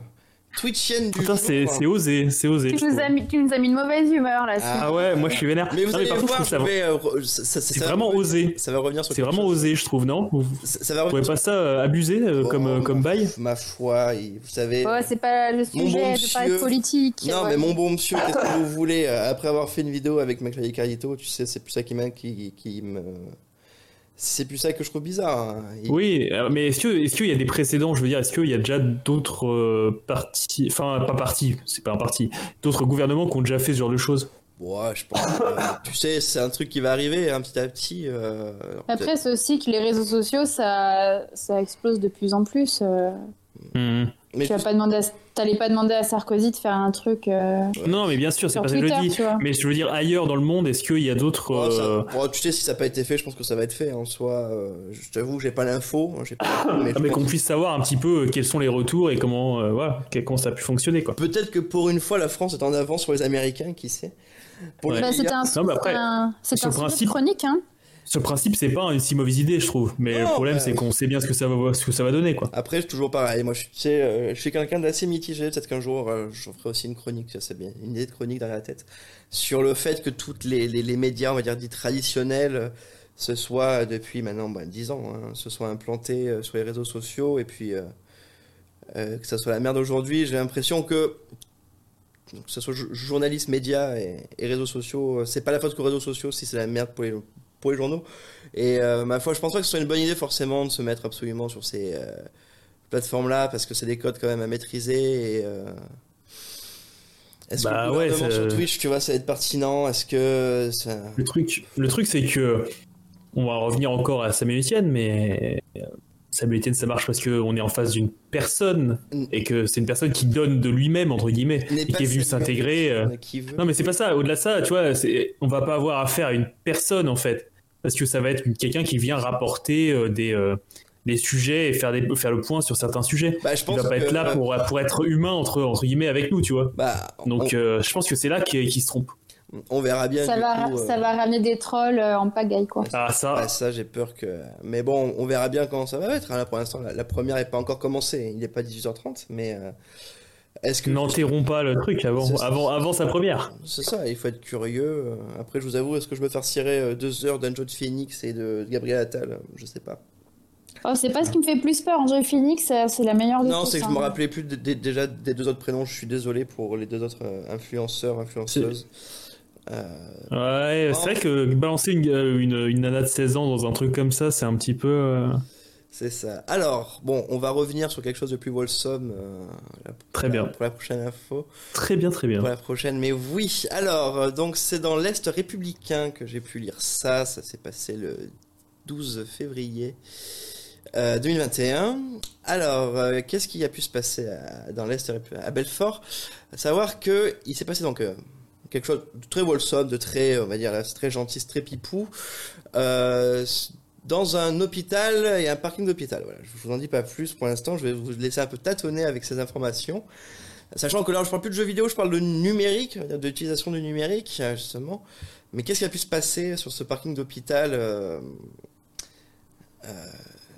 Twitchienne du
Putain, c'est c'est osé, c'est osé.
Tu nous, as mis, tu nous as mis une mauvaise humeur là.
Ah.
Ah ouais, moi je suis vénère.
Mais vous
Non,
allez
par
voir,
je ça-
vais, euh, ça- ça- ça
c'est vraiment
revenir-
osé.
Ça va revenir sur
C'est vraiment
chose.
osé, je trouve, non? Vous
Ça, ça va revenir
pas ça euh, abusé euh,
Oh,
comme, euh, comme
ma-
bail?
Ma foi, vous savez.
Ouais, c'est pas le
Mon bon
sujet de parler de
monsieur.
politique.
Non,
ouais.
mais mon bon monsieur, qu'est-ce que vous voulez Après avoir fait une vidéo avec McFly et Carlito, tu sais, c'est plus ça qui, m'a- qui, qui me. C'est plus ça que je trouve bizarre. hein. Il-
Oui, euh, mais est-ce que est-ce qu'il y a des précédents Je veux dire, est-ce qu'il y a déjà d'autres euh, partis, enfin pas partis, c'est pas un parti, d'autres gouvernements qui ont déjà fait ce genre de choses?
Ouais, je pense. que, tu sais, c'est un truc qui va arriver hein, petit à petit. euh,
Après, c'est aussi que les réseaux sociaux, ça, ça explose de plus en plus.
Hmm.
mais
Tu vas pas demander, à... t'allais pas demander à Sarkozy de faire un truc euh,
Non, mais bien sûr, c'est pas ça que je dis. Mais je veux dire, ailleurs dans le monde, est-ce qu'il y a d'autres.
Oh, ça-
euh,
tu sais, si ça n'a pas été fait, je pense que ça va être fait. En soi, euh, je t'avoue, j'ai pas l'info. hein, j'ai pas l'info, mais je
ah, mais qu'on puisse savoir un petit peu euh, quels sont les retours et comment, euh, voilà, comment ça a pu fonctionner, quoi.
Peut-être que pour une fois, la France est en avance sur les Américains, qui sait. Pour les
Bah, c'était
milliards-
un, un, un
principe-
chronique, hein.
Sur le principe, c'est pas une si mauvaise idée, je trouve. Mais
Non,
le problème,
bah,
c'est qu'on sait bien ce que ça va, ce que ça va donner, quoi.
Après, toujours pareil. Moi, je, euh, je suis quelqu'un d'assez mitigé. Peut-être qu'un jour, euh, je ferai aussi une chronique, ça c'est bien, une idée de chronique derrière la tête, sur le fait que toutes les, les, les médias, on va dire, dits traditionnels, se soient, depuis maintenant bah, 10 ans, hein, se soient implantés euh, sur les réseaux sociaux et puis que ça soit la merde aujourd'hui. J'ai l'impression que que ce soit jou- journalistes, médias et, et réseaux sociaux, c'est pas la faute qu'aux réseaux sociaux si c'est la merde pour les, pour les journaux. Et euh, ma foi, je pense pas que ce soit une bonne idée forcément de se mettre absolument sur ces euh, plateformes-là parce que c'est des codes quand même à maîtriser. Et, euh, Est-ce
Bah
que le
ouais,
gouvernement
ça-
sur Twitch, tu vois, ça va être pertinent? Est-ce que ça...
Le truc, le truc, c'est que on va revenir encore à Samuel Etienne, mais Samuel Etienne, ça marche parce qu'on est en face d'une personne et que c'est une personne qui donne de lui-même entre guillemets et qui est venue s'intégrer. euh, Non, mais c'est pas ça. Au-delà de ça, tu vois, on va pas avoir affaire à une personne en fait, parce que ça va être quelqu'un qui vient rapporter euh, des euh, des sujets et faire des faire le point sur certains sujets.
Bah, je
Il va pas
que-
être là pour pour être humain entre entre guillemets avec nous, tu vois.
Bah,
Donc, je pense que c'est là qu'il se trompe.
On, verra bien.
Ça
du
va,
coup, euh,
ça va ramener des trolls euh, en pagaille, quoi.
Ah ça.
Ah, ça, j'ai peur que. Mais bon, on verra bien comment ça va être. hein. Là, pour l'instant, la, la première n'est pas encore commencée. Il n'est pas 18h30, mais euh, est-ce que.
N'enterrons pas le truc avant,
ça.
avant, avant sa première.
C'est ça, il faut être curieux. Après, je vous avoue, est-ce que je me faire cirer deux heures d'Anjo de Phoenix et de Gabriel Attal? Je sais pas.
Oh, c'est pas ce qui me fait plus peur. Angel Phoenix, c'est la meilleure de
Non, c'est que je
hein.
me rappelais plus de- de- déjà des deux autres prénoms. Je suis désolé pour les deux autres influenceurs, influenceuses. Euh,
Ouais, c'est vrai que balancer une, euh, une, une nana de 16 ans dans un truc comme ça, c'est un petit peu. euh,
c'est ça. Alors, bon, on va revenir sur quelque chose de plus wholesome euh, la-
Très bien.
pour la prochaine info.
Très bien, très bien.
pour la prochaine. Mais oui, alors, donc c'est dans l'Est républicain que j'ai pu lire ça. Ça s'est passé le 12 février euh, 2021. Alors, qu'est-ce qui a pu se passer à- dans l'Est républicain à Belfort? À savoir que il s'est passé donc quelque chose de très wholesome, de très, on va dire, très gentil, très pipou. Euh, dans un hôpital et un parking d'hôpital. Voilà, je vous en dis pas plus pour l'instant. Je vais vous laisser un peu tâtonner avec ces informations. Sachant que là, je parle plus de jeux vidéo, je parle de numérique, de l'utilisation du numérique, euh, justement. Mais qu'est-ce qui a pu se passer sur ce parking d'hôpital euh, euh,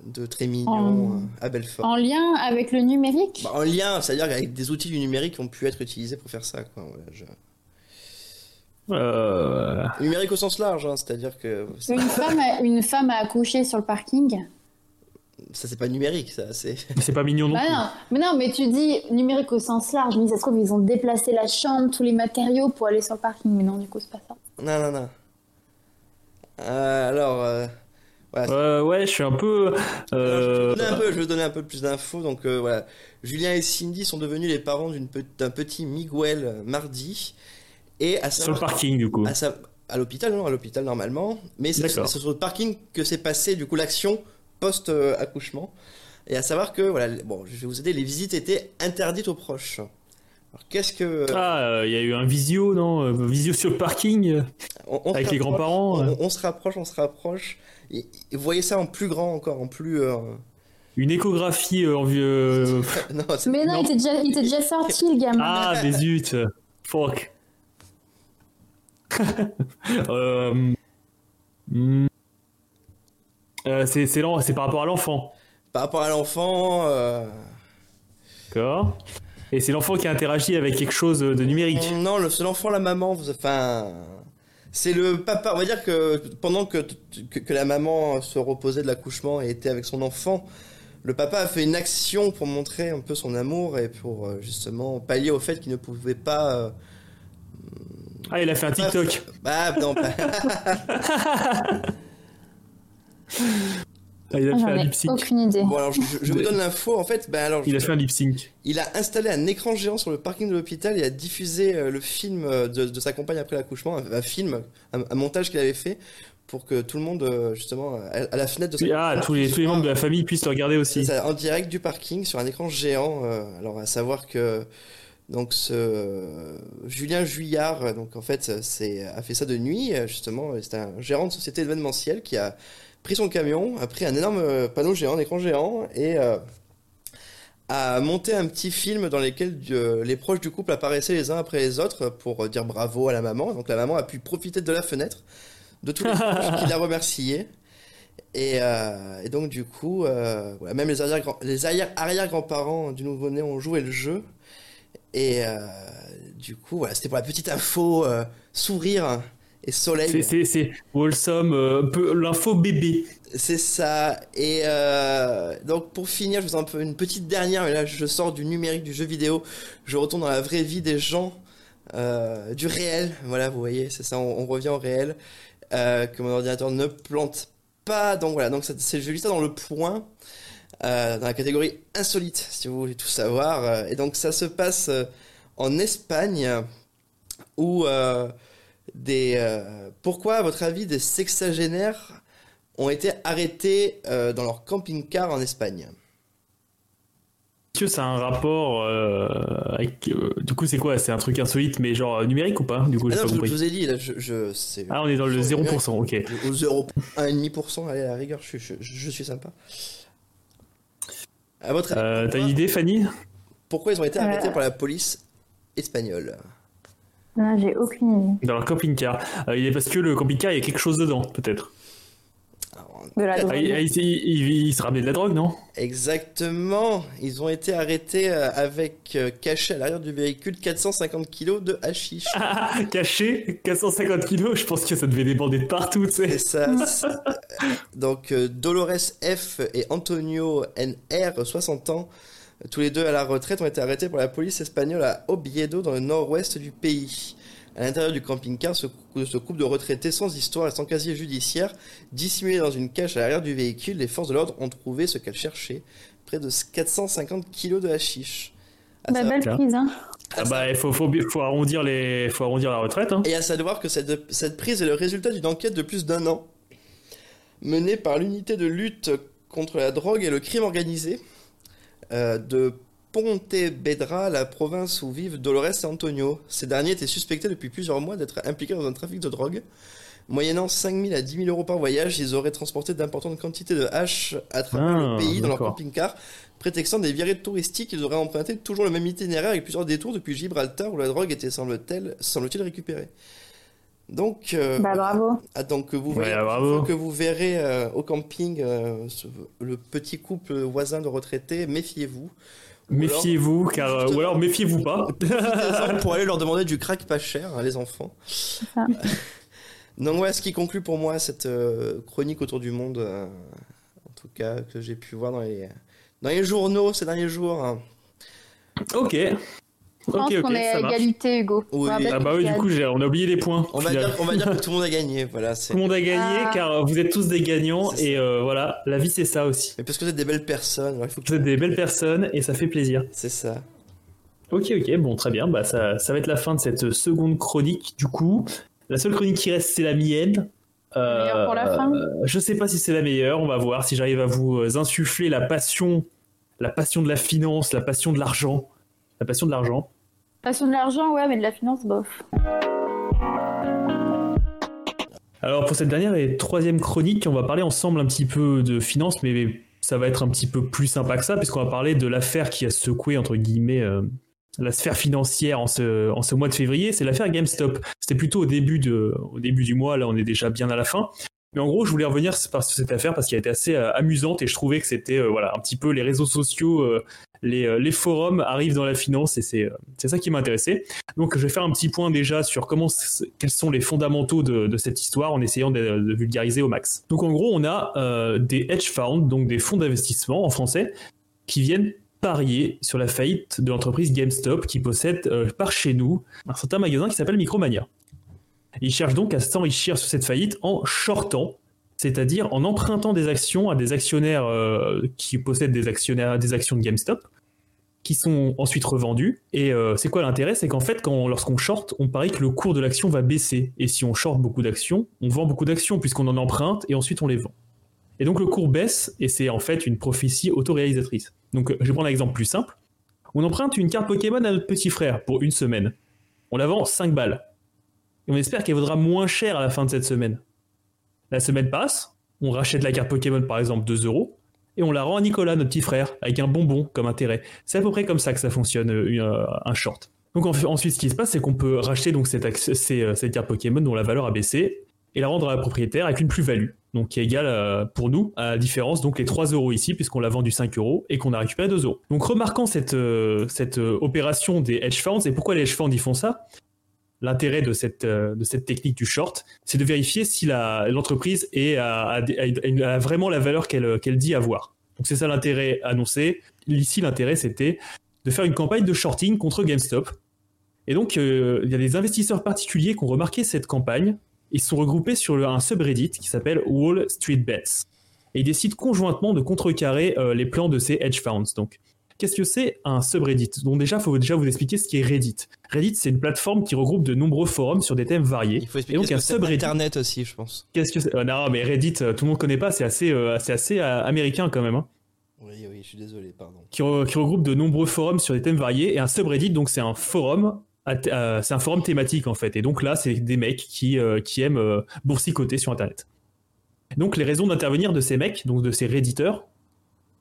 de Trémignon
En-
à Belfort?
En lien avec le numérique?
Bah, En lien, c'est-à-dire avec des outils du numérique qui ont pu être utilisés pour faire ça. Quoi. Voilà, je-
Euh,
Numérique au sens large, hein, c'est-à-dire que
Une femme, a, une femme a accouché sur le parking.
ça, c'est pas numérique, ça. C'est...
c'est pas mignon non
Bah
plus.
non, mais non, mais tu dis numérique au sens large. Mais ça se trouve, ils ont déplacé la chambre, tous les matériaux pour aller sur le parking. Mais non, du coup, c'est pas ça.
Non, non, non. Euh, alors, euh, voilà,
Euh, ouais, je suis un peu.
Je, vais
euh,
te donner un peu, je vais te donner un peu plus d'infos. Donc euh, voilà, Julien et Cindy sont devenus les parents d'une pe- d'un petit Miguel mardi et à
sur le
savoir-
parking, du coup.
à, sa- à l'hôpital, non, à l'hôpital normalement, mais c'est sur le parking que s'est passé du coup l'action post euh, accouchement. Et à savoir que voilà, bon, je vais vous aider, les visites étaient interdites aux proches. Alors qu'est-ce que
Ah, euh, il y a eu un visio, non Euh, Visio sur le parking euh,
on- on se
avec les grands-parents,
on, on se rapproche, on se rapproche. Et, et vous voyez ça en plus grand encore, en plus. euh,
Une échographie en vieux.
non, c'est-
Mais non,
Non.
Il, était déjà, il était déjà sorti, le gamin.
Ah, mais zut Fuck euh... hmm. Euh, c'est c'est c'est par rapport à l'enfant,
par rapport à l'enfant. euh,
d'accord Et c'est l'enfant qui a interagi avec quelque chose de numérique.
Non, le seul enfant, la maman, vous- enfin, c'est le papa. On va dire que pendant que, que, que la maman se reposait de l'accouchement et était avec son enfant, le papa a fait une action pour montrer un peu son amour et pour euh, justement pallier au fait qu'il ne pouvait pas. Euh,
Ah, il a fait un TikTok.
Bah non, pas-
Ah, il a
Ah,
fait un lip sync.
aucune idée.
Bon alors je, je- je vous donne l'info en fait. Ben alors
Il a fait un lip sync.
Il a installé un écran géant sur le parking de l'hôpital et a diffusé euh, le film euh, de, de sa compagne après l'accouchement, un, un film, un, un montage qu'il avait fait pour que tout le monde, euh, justement, à, à la fenêtre de sa
Ah, tous les, tous les membres de la famille puissent le regarder aussi.
Ça, en direct du parking sur un écran géant. euh, alors à savoir que donc ce Julien Juillard, donc en fait, c'est a fait ça de nuit justement. C'est un gérant de société événementielle qui a pris son camion, a pris un énorme panneau géant, un écran géant et euh, a monté un petit film dans lequel euh, les proches du couple apparaissaient les uns après les autres pour dire bravo à la maman. Donc la maman a pu profiter de la fenêtre de tous les proches qui la remerciaient. Et, euh, et donc du coup, voilà, même les arrière les arrière arrière grands-parents du nouveau-né ont joué le jeu. Et euh, du coup, voilà, c'était pour la petite info euh, sourire et soleil.
C'est wholesome, euh, l'info bébé.
C'est ça. Et euh, donc pour finir, je vous en peu une petite dernière. Mais là, je sors du numérique du jeu vidéo. Je retourne dans la vraie vie des gens, du réel. Voilà, vous voyez, c'est ça. On, on revient au réel. Que mon ordinateur ne plante pas. Donc voilà. Donc c'est je lis ça dans le point. Euh, dans la catégorie insolite, si vous voulez tout savoir. Euh, Et donc ça se passe euh, en Espagne, où des... pourquoi, à votre avis, des sexagénaires ont été arrêtés dans leur camping-car en Espagne?
Que ça a un rapport euh, avec. euh, du coup, c'est quoi? C'est un truc insolite, mais genre numérique ou pas? Du coup,
Ah non,
pas
je, vous ai dit, là, je, je,
Ah, on est dans le 0%, ok.
au 0, 1,5%, allez, à la rigueur, je suis sympa. À votre avis,
Euh, T'as une idée, Fanny?
Pourquoi ils ont été
Euh.
arrêtés par la police espagnole?
Non, j'ai aucune idée.
Dans leur camping-car. Euh, il est parce que le camping-car, il y a quelque chose dedans, peut-être.
De la
Ah,
drogue.
il, il- il- il se ramenait de la drogue, non?
Exactement, ils ont été arrêtés euh, avec euh, caché à l'arrière du véhicule 450 kilos de hashish.
Ah, Caché, 450 kilos, je pense que ça devait déborder de partout, tu
C'est
sais.
ça. Donc euh, Dolores F et Antonio NR, 60 ans, tous les deux à la retraite, ont été arrêtés par la police espagnole à Oviedo, dans le nord-ouest du pays. À l'intérieur du camping-car, ce couple de retraités sans histoire et sans casier judiciaire, dissimulés dans une cache à l'arrière du véhicule, les forces de l'ordre ont trouvé ce qu'elles cherchaient, près de 450 kilos de hashish. À
Bah, belle prise, hein.
Ah bah, il faut, faut, faut, arrondir les, faut arrondir la retraite. Hein.
Et à savoir que cette, cette prise est le résultat d'une enquête de plus d'un an, menée par l'unité de lutte contre la drogue et le crime organisé euh, de Pontevedra, la province où vivent Dolores et Antonio. Ces derniers étaient suspectés depuis plusieurs mois d'être impliqués dans un trafic de drogue. Moyennant 5 000 à 10 000 euros par voyage, ils auraient transporté d'importantes quantités de hash à travers
Ah,
le pays dans leur camping-car, prétextant des virées touristiques, ils auraient emprunté toujours le même itinéraire avec plusieurs détours depuis Gibraltar où la drogue était semble-t-il semble-t-il récupérée. Donc, euh,
Bah, bravo.
ah, donc que vous,
Ouais,
voyez-
bravo.
que vous verrez euh, au camping euh, ce- le petit couple voisin de retraités, méfiez-vous.
Méfiez-vous, car, euh, ou alors méfiez-vous pas.
Pour aller leur demander du crack pas cher, hein, les enfants.
ça.
Donc voilà ce qui conclut pour moi cette euh, chronique autour du monde, euh, en tout cas que j'ai pu voir dans les, dans les journaux ces derniers jours. hein.
ok.
Je pense
Ok, ok,
qu'on est
ça
à
marche.
égalité, Hugo.
Oui.
Ah bah oui, du coup, on a oublié les points.
On va, dire, on va dire que tout le monde a gagné, voilà.
Tout le monde a gagné,
Ah.
car vous êtes tous des gagnants, et euh, voilà, la vie c'est ça aussi.
Mais parce que vous êtes des belles personnes, alors il faut que...
Vous êtes des belles personnes, et ça fait plaisir.
C'est ça.
Ok, ok, bon, très bien. Bah, ça, ça va être la fin de cette seconde chronique. Du coup, la seule chronique qui reste, c'est la mienne. Euh,
Meilleure pour la fin?
Je sais pas si c'est la meilleure. On va voir si j'arrive à vous insuffler la passion, la passion de la finance, la passion de l'argent, la passion de l'argent.
Passion de l'argent, ouais, mais de la finance, bof.
Alors pour cette dernière et troisième chronique, on va parler ensemble un petit peu de finance, mais ça va être un petit peu plus sympa que ça, puisqu'on va parler de l'affaire qui a secoué, entre guillemets, euh, la sphère financière en ce, en ce mois de février, c'est l'affaire GameStop. C'était plutôt au début, de, au début du mois, là on est déjà bien à la fin. Mais en gros, je voulais revenir sur cette affaire parce qu'elle était assez euh, amusante et je trouvais que c'était euh, voilà, un petit peu les réseaux sociaux, euh, les, forums arrivent dans la finance et c'est ça qui m'intéressait. Donc je vais faire un petit point déjà sur comment quels sont les fondamentaux de, cette histoire en essayant de, de vulgariser au max. Donc en gros, on a des hedge funds, donc des fonds d'investissement en français, qui viennent parier sur la faillite de l'entreprise GameStop qui possède par chez nous un certain magasin qui s'appelle Micromania. Ils cherchent donc à s'enrichir sur cette faillite en shortant, c'est-à-dire en empruntant des actions à des actionnaires euh, qui possèdent des, actions de GameStop qui sont ensuite revendus. Et euh, c'est quoi l'intérêt? C'est qu'en fait, lorsqu'on short, on parie que le cours de l'action va baisser. Et si on short beaucoup d'actions, on vend beaucoup d'actions puisqu'on en emprunte et ensuite on les vend. Et donc le cours baisse et c'est en fait une prophétie autoréalisatrice. Donc je vais prendre un exemple plus simple. On emprunte une carte Pokémon à notre petit frère pour une semaine. On la vend 5 balles. On espère qu'elle vaudra moins cher à la fin de cette semaine. La semaine passe, on rachète la carte Pokémon par exemple 2 euros, et on la rend à Nicolas, notre petit frère, avec un bonbon comme intérêt. C'est à peu près comme ça que ça fonctionne, euh, un short. Donc ensuite, ce qui se passe, c'est qu'on peut racheter donc cette, euh, cette carte Pokémon dont la valeur a baissé et la rendre à la propriétaire avec une plus-value, donc qui est égale euh, pour nous à la différence, donc les 3 euros ici, puisqu'on l'a vendu 5 euros et qu'on a récupéré 2 euros. Donc remarquant cette, opération des hedge funds, et pourquoi les hedge funds ils font ça? L'intérêt de cette, de cette technique du short, c'est de vérifier si l'entreprise a, vraiment la valeur qu'elle dit avoir. Donc c'est ça l'intérêt annoncé. Ici, l'intérêt, c'était de faire une campagne de shorting contre GameStop. Et donc, euh, il y a des investisseurs particuliers qui ont remarqué cette campagne. Ils sont regroupés sur un subreddit qui s'appelle Wall Street Bets. Et ils décident conjointement de contrecarrer euh, les plans de ces hedge funds. Donc, qu'est-ce que c'est un subreddit? Donc déjà, il faut déjà vous expliquer ce qu'est Reddit. Reddit, c'est une plateforme qui regroupe de nombreux forums sur des thèmes variés.
Il faut expliquer et donc un subreddit. Internet aussi, je pense.
Qu'est-ce que c'est? Euh, Non, mais Reddit, tout le monde connaît pas. C'est assez, assez américain quand même. Hein.
Oui, oui, je suis désolé, pardon.
Qui, regroupe de nombreux forums sur des thèmes variés et un subreddit, donc c'est un forum, euh, c'est un forum thématique en fait. Et donc là, c'est des mecs qui, euh, qui aiment euh, boursicoter sur Internet. Donc les raisons d'intervenir de ces mecs, donc de ces redditeurs,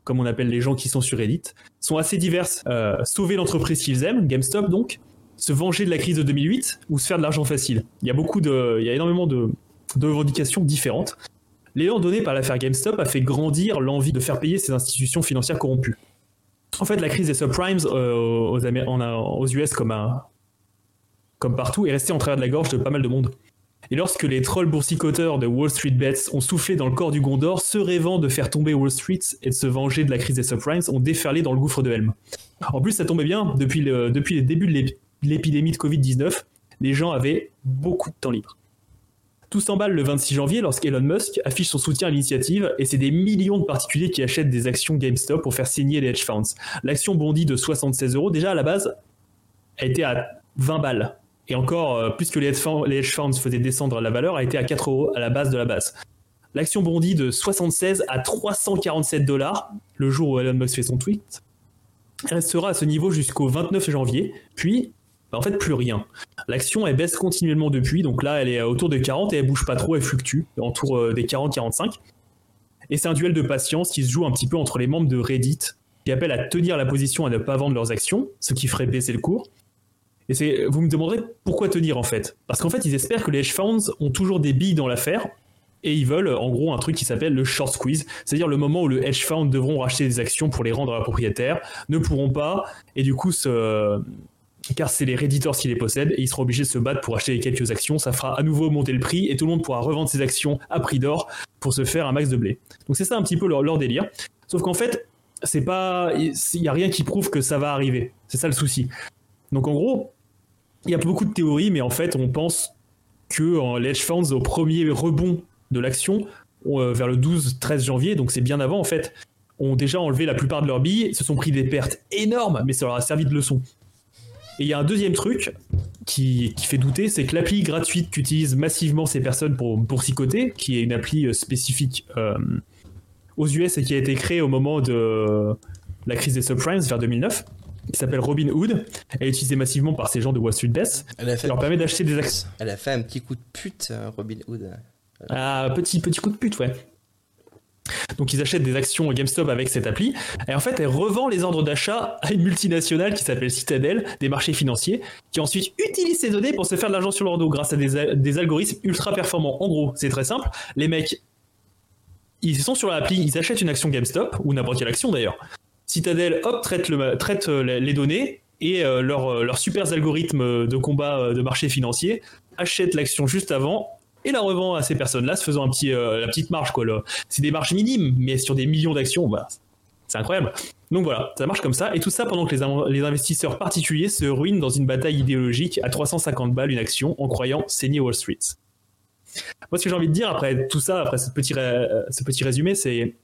comme on appelle les gens qui sont sur Reddit, sont assez diverses. sauver l'entreprise qu'ils aiment, GameStop donc, se venger de la crise de 2008 ou se faire de l'argent facile. Il y a beaucoup de, il y a énormément de, de revendications différentes. L'élan donné par l'affaire GameStop a fait grandir l'envie de faire payer ces institutions financières corrompues. En fait, la crise des subprimes euh, aux, aux, US comme, comme partout est restée en travers de la gorge de pas mal de monde. Et lorsque les trolls boursicoteurs de Wall Street Bets ont soufflé dans le corps du Gondor, se rêvant de faire tomber Wall Street et de se venger de la crise des subprimes, ont déferlé dans le gouffre de Helm. En plus, ça tombait bien, depuis, le, débuts de l'épidémie de Covid-19, les gens avaient beaucoup de temps libre. Tout s'emballe le 26 janvier lorsqu'Elon Musk affiche son soutien à l'initiative et c'est des millions de particuliers qui achètent des actions GameStop pour faire signer les hedge funds. L'action bondit de 76 euros. Déjà à la base, elle était à 20 balles. Et encore, euh, plus que les hedge funds faisaient descendre la valeur, elle était à 4 euros à la base de la base. L'action bondit de 76 à 347 dollars le jour où Elon Musk fait son tweet. Elle restera à ce niveau jusqu'au 29 janvier, puis bah, en fait plus rien. L'action elle baisse continuellement depuis, donc là elle est autour de 40 et elle bouge pas trop, elle fluctue autour euh, des 40-45. Et c'est un duel de patience qui se joue un petit peu entre les membres de Reddit qui appellent à tenir la position à ne pas vendre leurs actions, ce qui ferait baisser le cours. Et vous me demanderez pourquoi tenir en fait Parce qu'en fait ils espèrent que les hedge funds ont toujours des billes dans l'affaire et ils veulent en gros un truc qui s'appelle le short squeeze, c'est-à-dire le moment où le hedge fund devront racheter des actions pour les rendre à la propriétaire, ne pourront pas et du coup car c'est les Redditors qui les possèdent et ils seront obligés de se battre pour acheter quelques actions. Ça fera à nouveau monter le prix et tout le monde pourra revendre ses actions à prix d'or pour se faire un max de blé. Donc c'est ça un petit peu leur, délire. Sauf qu'en fait, c'est pas, il y a rien qui prouve que ça va arriver. C'est ça le souci. Donc en gros, il y a beaucoup de théories, mais en fait, on pense que en hedge funds, au premier rebond de l'action, euh, vers le 12-13 janvier, donc c'est bien avant en fait, ont déjà enlevé la plupart de leurs billes, se sont pris des pertes énormes, mais ça leur a servi de leçon. Et il y a un deuxième truc qui, fait douter, c'est que l'appli gratuite qu'utilisent massivement ces personnes pour boursicoter, qui est une appli euh, spécifique euh, aux US et qui a été créée au moment de la crise des subprimes vers 2009, qui s'appelle Robinhood. Elle est utilisée massivement par ces gens de Wall Street Bets. Elle, leur permet d'acheter des actions.
Elle a fait un petit coup de pute, euh, Robinhood.
Ah, petit, petit coup de pute, ouais. Donc ils achètent des actions GameStop avec cette appli, et en fait elle revend les ordres d'achat à une multinationale qui s'appelle Citadel, des marchés financiers, qui ensuite utilise ces données pour se faire de l'argent sur leur dos grâce à des, algorithmes ultra performants. En gros, c'est très simple, les mecs, ils sont sur l'appli, ils achètent une action GameStop, ou n'importe quelle action d'ailleurs. Citadel, hop, traite, euh, les données, et euh, leurs euh, super algorithmes de combat de marché financier achètent l'action juste avant et la revend à ces personnes-là, se faisant un petit, la petite marge. Quoi, C'est des marges minimes, mais sur des millions d'actions, bah, c'est incroyable. Donc voilà, ça marche comme ça, et tout ça pendant que les, les, investisseurs particuliers se ruinent dans une bataille idéologique à 350 balles une action en croyant saigner Wall Street. Moi, ce que j'ai envie de dire après tout ça, après ce petit, ce petit résumé, c'est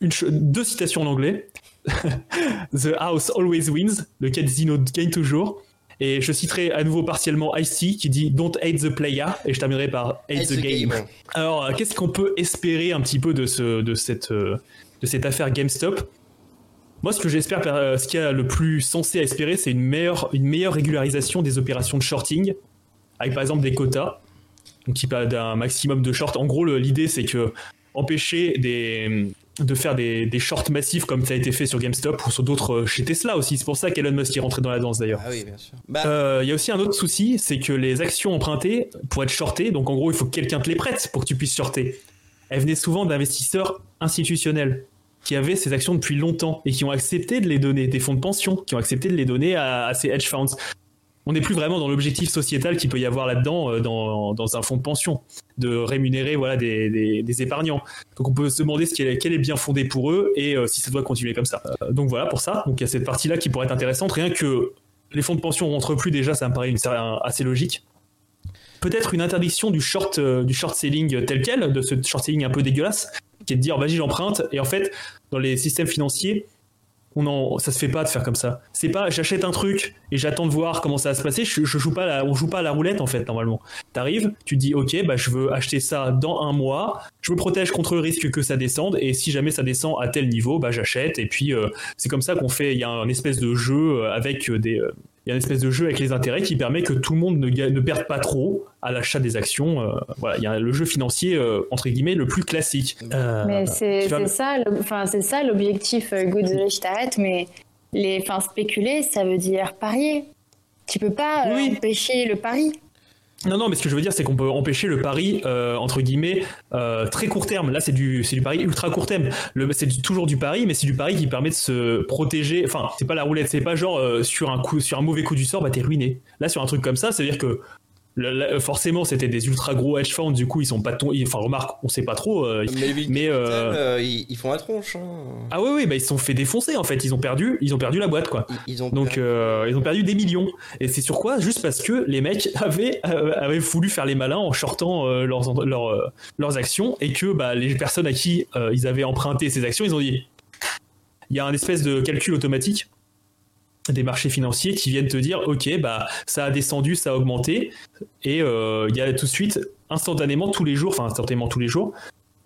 une deux citations en anglais. the house always wins, le casino gagne toujours. Et je citerai à nouveau partiellement Icy qui dit Don't hate the player et je terminerai par hate, the, game. Alors, qu'est-ce qu'on peut espérer un petit peu de, ce, de, cette, de cette affaire GameStop? Moi, ce que j'espère, ce qu'il y a le plus censé à espérer, c'est une meilleure, une meilleure régularisation des opérations de shorting, avec par exemple des quotas, donc d'un maximum de short. En gros, l'idée, c'est que empêcher des, de faire des, des, shorts massifs comme ça a été fait sur GameStop ou sur d'autres euh, chez Tesla aussi. C'est pour ça qu'Elon Musk est rentré dans la danse d'ailleurs.
Ah oui, bien sûr.
Bah- euh, il y a aussi un autre souci, c'est que les actions empruntées, pour être shortées, donc en gros, il faut que quelqu'un te les prête pour que tu puisses shorter. Elles venaient souvent d'investisseurs institutionnels qui avaient ces actions depuis longtemps et qui ont accepté de les donner, des fonds de pension, qui ont accepté de les donner à, à ces hedge funds on n'est plus vraiment dans l'objectif sociétal qu'il peut y avoir là-dedans euh, dans, un fonds de pension, de rémunérer voilà des, épargnants. Donc on peut se demander ce qui est, quel est bien fondé pour eux et euh, si ça doit continuer comme ça. Euh, donc voilà pour ça. Donc il y a cette partie-là qui pourrait être intéressante. Rien que les fonds de pension rentrent plus déjà, ça me paraît assez logique. Peut-être une interdiction du short, du short selling tel quel, de ce short selling un peu dégueulasse, qui est de dire vas-y j'emprunte et en fait dans les systèmes financiers on ça se fait pas de faire comme ça. C'est pas, j'achète un truc et j'attends de voir comment ça va se passer. Je, joue pas la, on joue pas à la roulette en fait normalement. T'arrives, tu dis ok, bah je veux acheter ça dans un mois. Je me protège contre le risque que ça descende et si jamais ça descend à tel niveau, bah j'achète et puis euh, c'est comme ça qu'on fait. Il y a un espèce de jeu euh, avec euh, des il y a une espèce de jeu avec les intérêts qui permet que tout le monde ne, ne perde pas trop à l'achat des actions. Euh, voilà, il y a le jeu financier euh, entre guillemets le plus classique.
Euh, mais c'est ça, enfin c'est ça l'objectif Good Rich mais les, enfin spéculer, ça veut dire parier. Tu peux pas empêcher le pari.
Non, non, mais ce que je veux dire, c'est qu'on peut empêcher le pari, euh, entre guillemets, euh, très court terme. Là, c'est du, du pari ultra court terme. c'est toujours du pari, mais c'est du pari qui permet de se protéger. Enfin, c'est pas la roulette, c'est pas genre euh, sur, un coup, sur un mauvais coup du sort, bah t'es ruiné. Là, sur un truc comme ça, c'est-à-dire que forcément, c'était des ultra gros hedge funds, du coup, ils sont pas ton... Enfin, remarque, on sait pas trop. Euh, mais,
euh, euh, ils, font la tronche. Hein.
Ah oui, oui, bah, ils se sont fait défoncer en fait. Ils ont perdu, ils ont perdu la boîte quoi. Ils, ont Donc, ils ont perdu des millions. Et c'est sur quoi? Juste parce que les mecs avaient, avaient voulu faire les malins en shortant leurs, leurs, leurs actions et que bah, les personnes à qui ils avaient emprunté ces actions, ils ont dit. Il y a un espèce de calcul automatique des marchés financiers qui viennent te dire ok bah ça a descendu ça a augmenté. Et euh, il y a tout de suite instantanément tous les jours enfin instantanément tous les jours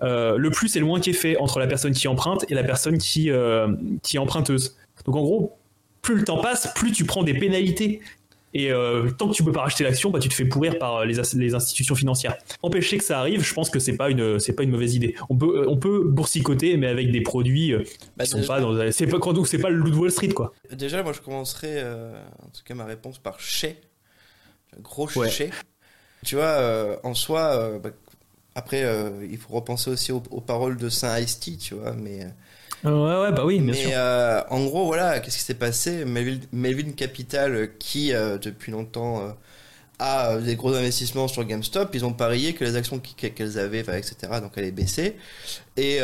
euh, le plus et le moins qui est fait entre la personne qui emprunte et la personne qui, euh, qui est emprunteuse. Donc en gros plus le temps passe plus tu prends des pénalités et euh, tant que tu peux pas racheter l'action, bah, tu te fais pourrir par les, les, institutions financières. Empêcher que ça arrive, je pense que c'est pas une c'est pas une mauvaise idée. On peut on peut boursicoter, mais avec des produits euh, bah, qui sont pas dans c'est pas donc c'est pas le loup de Wall Street quoi.
Déjà, moi je commencerai euh, en tout cas ma réponse par chais, gros chais. Tu vois, en soi, bah, après il faut repenser aussi aux, paroles de Saint Ice tu vois, mais
Ouais, ouais, bah oui, bien
Mais euh, en gros, voilà, qu'est-ce qui s'est passé? Melvin, Capital, qui euh, depuis longtemps euh, a des gros investissements sur GameStop, ils ont parié que les actions qu'elles avaient, etc., donc allaient baisser. Et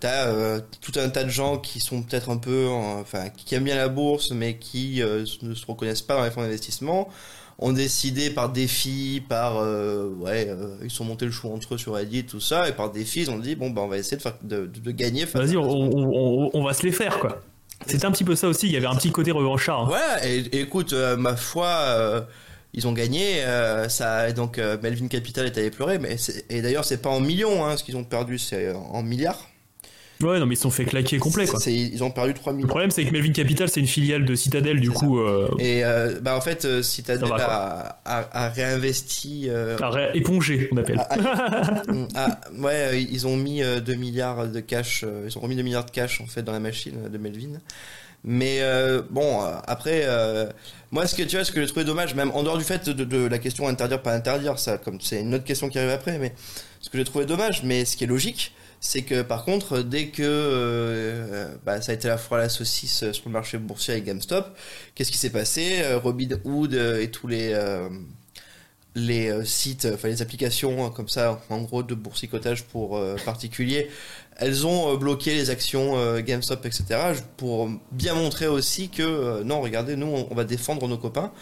t'as tout un tas de gens qui sont peut-être un peu, enfin, qui aiment bien la bourse, mais qui ne se reconnaissent pas dans les fonds d'investissement ont décidé par défi, par euh, ouais, euh, ils sont montés le chou entre eux sur Reddit, tout ça, et par défi, ils ont dit bon bah on va essayer de faire de, de, gagner.
Vas-y, on, on, va se les faire quoi. C'était un petit peu ça aussi. Il y avait un petit côté revanchard.
Hein. Ouais, et, écoute, euh, ma foi. ils ont gagné, ça donc Melvin Capital est allé pleurer, mais et d'ailleurs c'est pas en millions, hein, ce qu'ils ont perdu, c'est en milliards.
Ouais, non, mais ils se sont fait claquer complet, quoi.
Ils ont perdu 3 millions.
Le problème, c'est que Melvin Capital, c'est une filiale de Citadel, du coup. Euh,
Et euh, bah, en fait, euh, Citadel a, a, réinvesti.
A épongé, on appelle.
ouais, ils ont mis 2 milliards de cash. ils ont remis 2 milliards de cash, en fait, dans la machine de Melvin. Mais bon, après, moi, ce que tu vois, ce que j'ai trouvé dommage, même en dehors du fait de, de la question interdire, pas interdire, ça, comme c'est une autre question qui arrive après, mais ce que j'ai trouvé dommage, mais ce qui est logique, c'est que par contre, dès que euh, bah, ça a été la fois la saucisse sur le marché boursier avec GameStop, qu'est-ce qui s'est passé euh, Robinhood euh, et tous les les sites, enfin les applications comme ça, en gros de boursicotage pour particuliers, elles ont bloqué les actions GameStop, etc. pour bien montrer aussi que non, regardez, nous on va défendre nos copains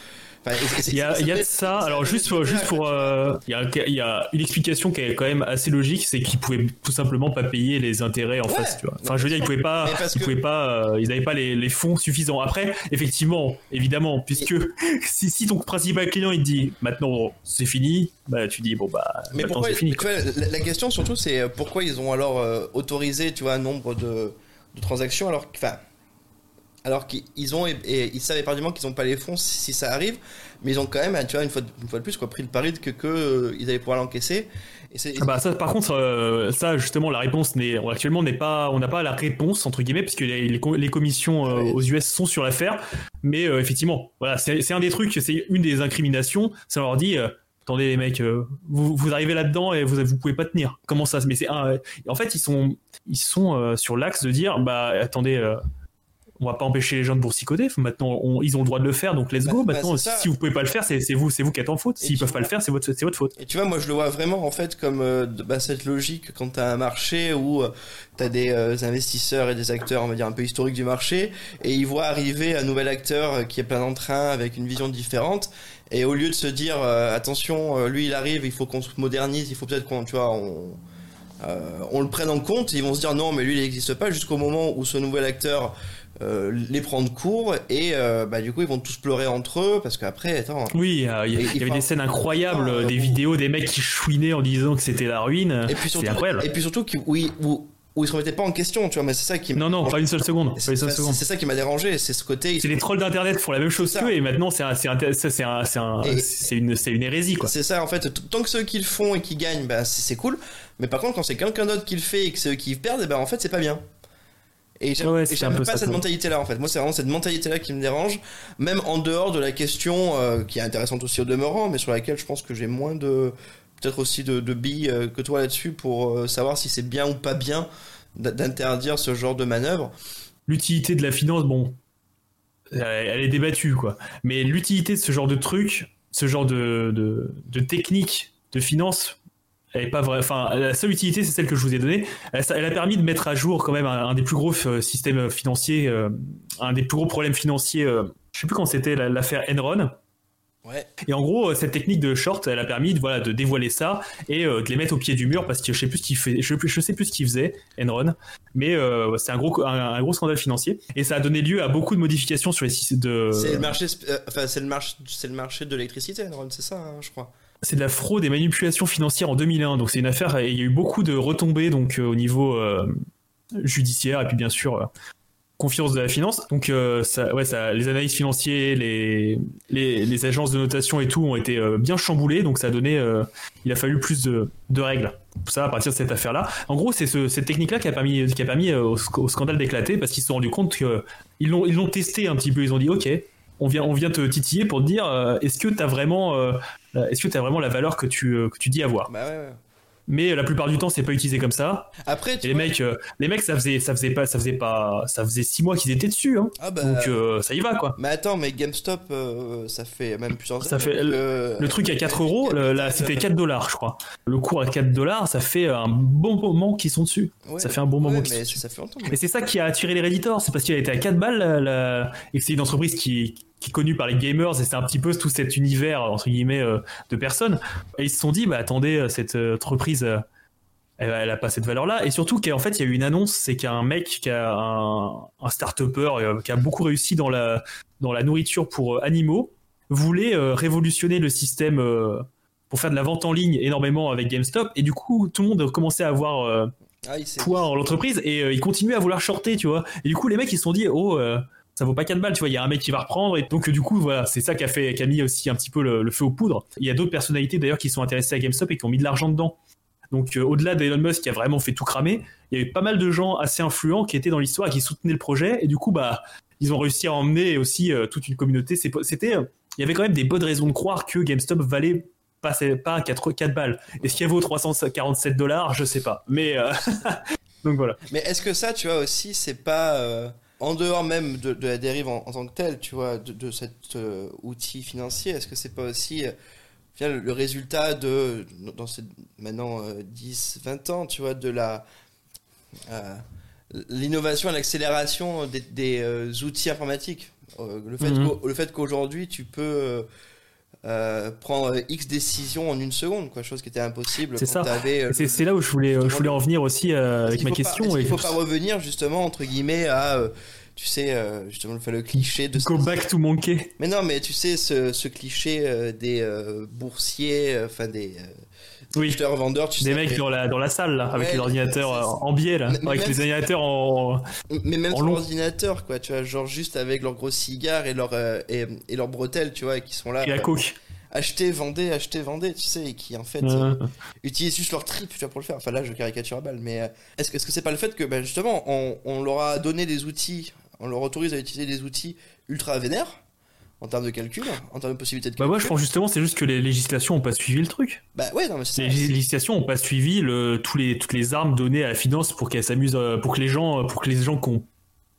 il y a, il y a de ça. Alors juste, juste pour, euh, il, y a, il y a une explication qui est quand même assez logique, c'est qu'ils pouvaient tout simplement pas payer les intérêts en face. Tu vois. Enfin, je veux dire, ils pouvaient pas, ils pouvaient pas, euh, ils n'avaient pas les, les, fonds suffisants. Après, effectivement, évidemment, puisque si, si ton principal client il te dit maintenant c'est fini, bah tu dis bon bah
mais
maintenant c'est fini.
la, la, question surtout c'est euh, pourquoi ils ont alors autorisé tu vois un nombre de, de transactions alors, enfin alors qu'ils ont et, ils savent éperdument qu'ils n'ont pas les fonds si, ça arrive, mais ils ont quand même, tu vois, une fois, une fois de plus, quoi, pris le pari que, que euh, ils allaient pouvoir l'encaisser.
Ah bah ça, par contre, euh, ça justement, la réponse n'est actuellement n'est pas, on n'a pas la réponse entre guillemets, puisque les, les, commissions euh, aux US sont sur l'affaire. Mais effectivement, voilà, c'est un des trucs, c'est une des incriminations. Ça leur dit, attendez les mecs, vous, vous arrivez là-dedans et vous vous pouvez pas tenir. Comment ça Mais c'est en fait ils sont ils sont sur l'axe de dire, bah attendez on va pas empêcher les gens de boursicoter. Maintenant, ils ont le droit de le faire, donc let's go. Bah, Maintenant, bah, si, vous pouvez pas le faire, c'est vous, c'est vous qui êtes en faute. S'ils peuvent pas le faire, c'est votre, c'est votre faute.
Et tu vois, moi, je le vois vraiment en fait comme euh, bah, cette logique quand tu as un marché où euh, tu as des euh, investisseurs et des acteurs, on va dire un peu historiques du marché, et ils voient arriver un nouvel acteur qui est plein d'entrain avec une vision différente. Et au lieu de se dire attention, lui il arrive, il faut qu'on se modernise, il faut peut-être qu'on, tu vois, on on le prenne en compte, ils vont se dire non mais lui il n'existe pas jusqu'au moment où ce nouvel acteur euh, les prendre court et euh, bah, du coup ils vont tous pleurer entre eux parce qu'après attends.
Oui il y, avait des scènes incroyables des vidéos des mecs qui chouinaient en disant que c'était la ruine. Et puis surtout, incroyable.
et puis surtout oui où, où ils se remettaient pas en question tu vois mais c'est ça qui
non non pas une seule seconde
c'est ça qui m'a dérangé c'est ce côté
c'est les trolls d'internet font la même chose qu'eux et maintenant c'est c'est une c'est une hérésie quoi.
C'est ça en fait tant que ceux qui le font et qui gagnent bah, c'est cool. Mais par contre quand c'est quelqu'un d'autre qui le fait et que ceux qui perdent bah, en fait c'est pas bien et j'aime pas cette mentalité-là en fait. Moi, c'est vraiment cette mentalité-là qui me dérange, même en dehors de la question euh, qui est intéressante aussi au demeurant, mais sur laquelle je pense que j'ai moins de peut-être aussi de, billes euh, que toi là-dessus pour euh, savoir si c'est bien ou pas bien d'interdire ce genre de manœuvre.
L'utilité de la finance, bon, elle est débattue quoi. Mais l'utilité de ce genre de truc, ce genre de, de, de technique de finance, elle est pas vraie. Enfin, la seule utilité, c'est celle que je vous ai donnée. Elle, a permis de mettre à jour quand même un, des plus gros euh, systèmes financiers, euh, un des plus gros problèmes financiers. Euh, je sais plus quand c'était l'affaire Enron.
Ouais.
Et en gros, cette technique de short, elle a permis de, voilà, de dévoiler ça et de les mettre au pied du mur parce que je sais plus ce qu'il fait, je, je, sais plus ce qu'il faisait, Enron, mais c'est un gros, un, gros scandale financier et ça a donné lieu à beaucoup de modifications sur les
de. C'est le marché, enfin c'est le marché, c'est le marché de l'électricité, Enron, c'est ça, hein, je crois
c'est de la fraude et manipulation financière en 2001. Donc c'est une affaire, il y a eu beaucoup de retombées donc euh, au niveau euh, judiciaire et puis bien sûr euh, confiance de la finance. Donc les analyses financiers, les, agences de notation et tout ont été bien chamboulées. Donc ça a donné, il a fallu plus de, règles. Ça à partir de cette affaire-là. En gros, c'est ce, cette technique-là qui a permis, au, scandale d'éclater parce qu'ils se sont rendus compte qu'ils l'ont, ils l'ont testé un petit peu. Ils ont dit, ok, on vient, on vient te titiller pour te dire, est-ce que tu as vraiment euh, est-ce que as vraiment la valeur que tu, euh, que tu dis avoir
bah ouais, ouais.
Mais la plupart du temps c'est pas utilisé comme ça.
Après
les mecs euh, les mecs ça faisait ça faisait pas ça faisait pas ça faisait six mois qu'ils étaient dessus hein. ah bah, donc euh, ça y va quoi.
Mais attends mais GameStop euh, ça fait même plusieurs
ça fait le, truc à 4 euros là c'était 4 dollars je crois. Le cours à 4 dollars ça fait un bon moment qu'ils sont dessus. Ça fait un bon moment qu'ils sont dessus.
ça fait longtemps,
et c'est ça qui a attiré les Redditors c'est parce qu'il a été à 4 balles et que c'est une entreprise qui qui est connue par les gamers et c'est un petit peu tout cet univers entre guillemets de personnes et ils se sont dit bah attendez cette entreprise elle, a pas cette valeur-là. Et surtout qu'en fait, il y a eu une annonce, c'est qu'il y a un mec qui a un, un start-upper euh, qui a beaucoup réussi dans la, dans la nourriture pour euh, animaux, voulait euh, révolutionner le système pour faire de la vente en ligne énormément avec GameStop. Et du coup, tout le monde commençait à avoir ah, poids en l'entreprise et il continuait à vouloir shorter, tu vois. Et du coup, les mecs, ils se sont dit, oh, ça vaut pas 4 balles, tu vois, il y a un mec qui va reprendre et donc du coup voilà, c'est ça qui a fait qui mis aussi un petit peu le, feu aux poudres. Il y a d'autres personnalités d'ailleurs qui sont intéressées à GameStop et qui ont mis de l'argent dedans. Donc euh, au-delà d'Elon Musk qui a vraiment fait tout cramer, il y avait pas mal de gens assez influents qui étaient dans l'histoire et qui soutenaient le projet. Et du coup, bah, ils ont réussi à emmener aussi euh, toute une communauté. C'était, euh, il y avait quand même des bonnes raisons de croire que GameStop valait pas, pas 4, 4 balles. Est-ce qu'il vaut 347 dollars? Je sais pas. Mais donc voilà.
Mais est-ce que ça, tu vois aussi, c'est pas en dehors même de, la dérive en, tant que telle, tu vois, de, cet outil financier, est-ce que c'est pas aussi le, résultat de, dans ces maintenant 10, euh, 20 ans, tu vois, de la. Euh, l'innovation et l'accélération des, euh, outils informatiques? le fait mhm. le fait qu'aujourd'hui tu peux euh, prendre X décisions en une seconde, quoi, chose qui était impossible.
C'est ça.
euh,
C'est là où je voulais, je voulais en venir aussi euh, avec ma
pas-
question.
est-ce qu'il
et-
faut pas revenir justement entre guillemets à, euh, tu sais, euh, justement le, le cliché de.
Go back to monkey.
Mais non, mais tu sais ce, ce cliché euh, des euh, boursiers, enfin des
Oui.
acheteurs vendeurs, tu
Des
sais.
mecs
mais-
dans la, dans la salle, là, avec les ordinateurs
c'est-
en biais, là.
Mais-
avec les ordinateurs en.
Mais même
En
sur l'ordinateur, quoi, tu vois, genre juste avec leurs gros cigares et leurs et, bretelles, tu vois, qui sont là.
et la coke.
acheter, vendez, acheter, vendez, tu sais, et qui en fait
Euh,
utilisent juste leur trip, tu vois, pour le faire. Enfin là, je caricature à balle, mais est-ce que est-ce que c'est pas le fait que, ben, justement, on, on leur a donné des outils, on leur autorise à utiliser des outils ultra vénères en termes de calcul, en termes de possibilités de
Bah
calcul.
moi je pense justement c'est juste que les législations ont pas suivi le truc.
Bah ouais, non mais c'est
Les
ça.
législations ont pas suivi le, tous les, toutes les armes données à la finance pour qu'elles s'amusent, euh, pour que les gens, pour que les gens qui ont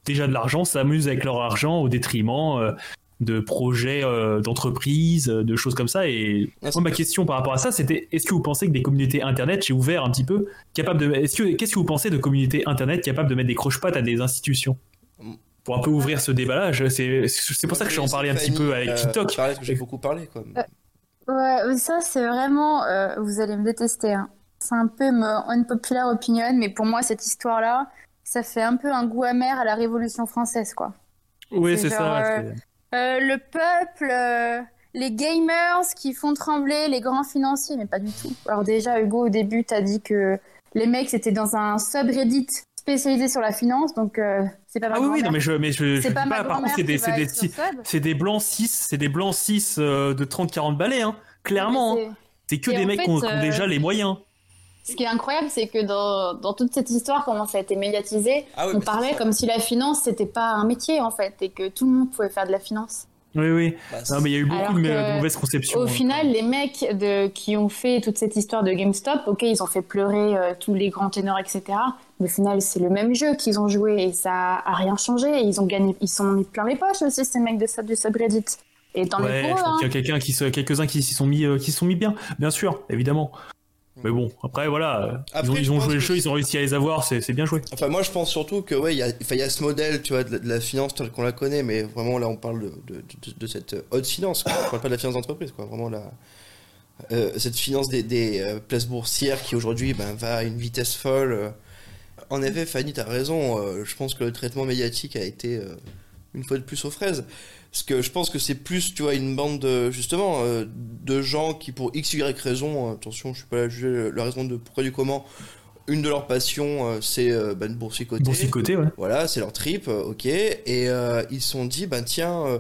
déjà de l'argent s'amusent avec leur argent au détriment euh, de projets euh, d'entreprise, euh, de choses comme ça. Et moi, ma question par rapport à ça, c'était est-ce que vous pensez que des communautés internet, j'ai ouvert un petit peu, capables de, est-ce que qu'est-ce que vous pensez de communautés internet capables de mettre des croche-pattes à des institutions? Pour un peu ouvrir ce débat-là, c'est c'est pour ça que je vais en parler un petit peu avec
Euh,
TikTok.
que j'ai beaucoup parlé, quoi.
Ouais, mais ça c'est vraiment, euh, vous allez me détester. hein. C'est un peu me unpopular opinion, mais pour moi cette histoire-là, ça fait un peu un goût amer à la Révolution française, quoi.
Oui,
c'est
ça.
euh,
c'est-
Euh, le peuple, euh, les gamers qui font trembler les grands financiers, mais pas du tout. Alors déjà, Hugo, au début, t'as dit que les mecs c'était dans un subreddit spécialisé sur la finance, donc euh, c'est pas ma
Ah oui, oui, non, mais je, mais je, je dis
pas
pas, par contre, c'est des, c'est des, c'est des blancs 6, c'est des blancs 6 euh, de 30-40 balais, hein. Clairement, hein.
c'est-
que
et
des mecs qui ont,
euh,
déjà les moyens.
Ce qui est incroyable, c'est que dans, dans toute cette histoire, comment ça a été médiatisé,
Ah oui,
on parlait comme si la finance, c'était pas un métier, en fait, et que tout le monde pouvait faire de la finance.
Oui, oui.
Bah,
Non, mais il y a eu beaucoup
Alors
de, de mauvaises conceptions.
Au
hein.
final, les mecs de, qui ont fait toute cette histoire de GameStop, ok, ils ont fait pleurer euh, tous les grands ténors, etc. Mais au final, c'est le même jeu qu'ils ont joué et ça a rien changé. Et ils ont gagné, ils sont mis plein les poches aussi, ces mecs de sub du subreddit. Et tant mieux pour eux.
qu'il y a quelqu'un qui quelques-uns qui s'y sont mis, euh, qui sont mis bien, bien sûr, évidemment. Mais bon, après voilà, euh,
Après,
ils ont, ils joué le jeu, ils ont réussi à les avoir, c'est bien joué.
Enfin, moi, je pense surtout que, ouais, il y a, y ce modèle, tu vois, de la, de la finance telle qu'on la connaît, mais vraiment, là, on parle de, de, de- de cette haute finance, quoi. On parle pas de la finance d'entreprise, quoi. Vraiment, la, euh, cette finance des, des euh, places boursières qui, aujourd'hui, ben, va à une vitesse folle. euh. En effet, Fanny, t'as raison. euh, je pense que le traitement médiatique a été, euh, une fois de plus, aux fraises. Parce que je pense que c'est plus, tu vois, une bande de, justement, euh, de gens qui, pour x, y raison, euh, attention, je suis pas là à juger la raison de pourquoi du comment, une de leurs passions, euh, c'est euh, ben, de boursicoter.
Boursicoté, ouais.
Voilà, c'est leur trip, ok. Et euh, ils se sont dit, ben tiens, euh,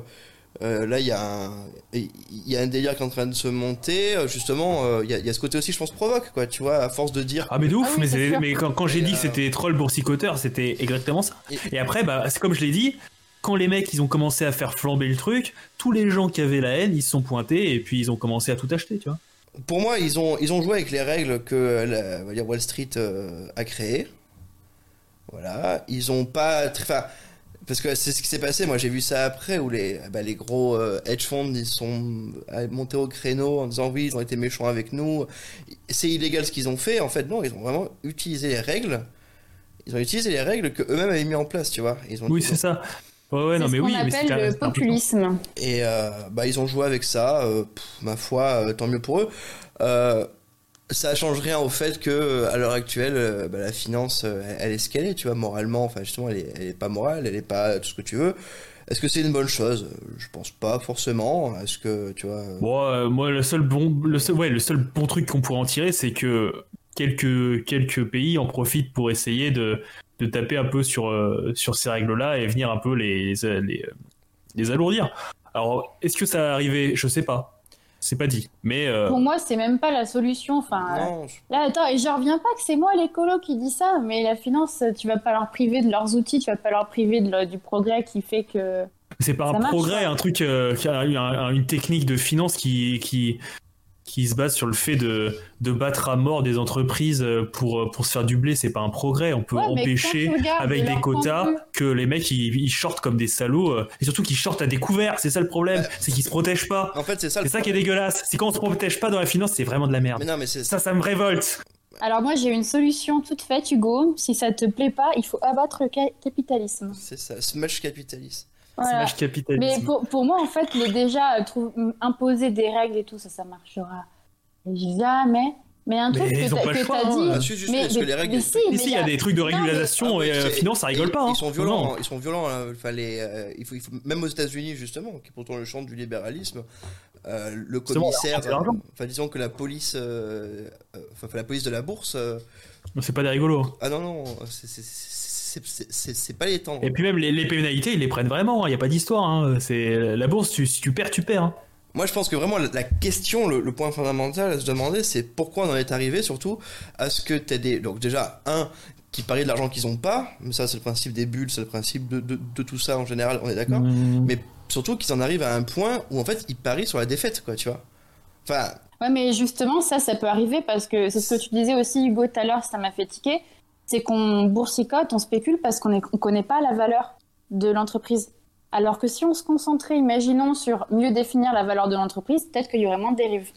euh, là il y, a un- il y a un délire qui est en train de se monter. Justement, euh, il y, a, il y a ce côté aussi, je pense, provoque, quoi. Tu vois, à force de dire.
Ah mais de ouf,
Ah oui,
mais, mais quand, quand j'ai dit que
euh,
c'était troll boursicoteur, c'était exactement ça.
Et-
Et après, bah, c'est comme je l'ai dit, quand les mecs ils ont commencé à faire flamber le truc, tous les gens qui avaient la haine, ils se sont pointés et puis ils ont commencé à tout acheter, tu vois.
Pour moi, ils ont, ils ont joué avec les règles que la- dire Wall Street euh, a créées. Voilà, ils ont pas. Enfin, parce que c'est ce qui s'est passé. Moi, j'ai vu ça après où les, bah, les gros euh, hedge funds ils sont euh, montés au créneau en disant oui, ils ont été méchants avec nous. C'est illégal ce qu'ils ont fait. En fait, non, ils ont vraiment utilisé les règles. Ils ont utilisé les règles que eux-mêmes avaient mis en place, tu vois. Ils ont
Oui, c'est ça. Ouais, ouais, non, mais oui, mais c'est
appelle le populisme.
Et euh, bah, ils ont joué avec ça, euh, pff, ma foi, euh, tant mieux pour eux. Euh, ça change rien au fait que à l'heure actuelle, euh, bah, la finance, euh, elle, elle est ce qu'elle est, tu vois, moralement. Enfin, justement, elle est, elle est pas morale, elle est pas tout ce que tu veux. Est-ce que c'est une bonne chose? Je pense pas forcément. Est-ce que tu vois euh,
Bon, euh, moi, le seul bon, le seul, ouais, le seul bon truc qu'on pourrait en tirer, c'est que quelques, quelques pays en profitent pour essayer de, de taper un peu sur, euh, sur ces règles-là et venir un peu les, les, les alourdir. Alors, est-ce que ça va arriver? Je sais pas. C'est pas dit. Mais euh,
Pour moi, c'est même pas la solution. Enfin, euh,
Non, je-
Là, attends, et je reviens pas que c'est moi l'écolo qui dit ça, mais la finance, tu vas pas leur priver de leurs outils, tu vas pas leur priver de du progrès qui fait que.
c'est pas
ça
un
marche,
progrès,
ouais.
un truc, euh, qui a eu un- un- une technique de finance qui, qui, qui se base sur le fait de, de battre à mort des entreprises euh, pour, pour se faire du blé. C'est pas un progrès. On peut
Ouais,
empêcher avec
de
des quotas que les mecs ils, ils shortent comme des salauds euh, et surtout qu'ils shortent à découvert. C'est ça le problème,
Ouais.
c'est qu'ils se protègent pas.
En fait, c'est ça.
C'est ça qui est dégueulasse. C'est quand on se protège pas dans la finance, c'est vraiment de la
Mais
merde.
non, mais
Ça, ça me révolte.
Alors, moi, j'ai une solution toute faite, Hugo. Si ça te plaît pas, il faut abattre le ca- capitalisme.
c'est ça. Smash capitaliste.
Voilà. Mais pour, pour, moi, en fait, les déjà imposer des règles et tout, ça, ça marchera jamais. Mais un truc
mais
que tu as dit.
Si, mais, mais, les règles,
si, il y a des trucs de régulation et euh, finance, ça rigole pas.
Ils
hein.
sont violents. Ils sont violents. Hein. Fallait, euh, il, faut, il faut, même aux États-Unis justement, qui est pourtant le champ du libéralisme, euh, le commissaire, enfin disons que la police, euh, enfin la police de la bourse.
c'est pas des rigolos.
Ah non non, c'est pas les temps.
Et puis même les, les, pénalités, ils les prennent vraiment. Il n'y a pas d'histoire. Hein. C'est la bourse. Tu, si tu perds, tu perds. Hein.
Moi, je pense que vraiment la question, le, point fondamental à se demander, c'est pourquoi on en est arrivé surtout à ce que tu as des. Donc, déjà, un, qui parient de l'argent qu'ils n'ont pas, mais ça, c'est le principe des bulles, c'est le principe de, de, tout ça en général, on est d'accord. Mmh. Mais surtout qu'ils en arrivent à un point où en fait, ils parient sur la défaite, quoi, tu vois. Enfin.
Ouais, mais justement, ça, ça peut arriver parce que c'est ce que tu disais aussi, Hugo, tout à l'heure, ça m'a fait tiquer. C'est qu'on boursicote, on spécule parce qu'on ne connaît pas la valeur de l'entreprise. Alors que si on se concentrait, imaginons, sur mieux définir la valeur de l'entreprise, peut-être qu'il y aurait moins de dérives.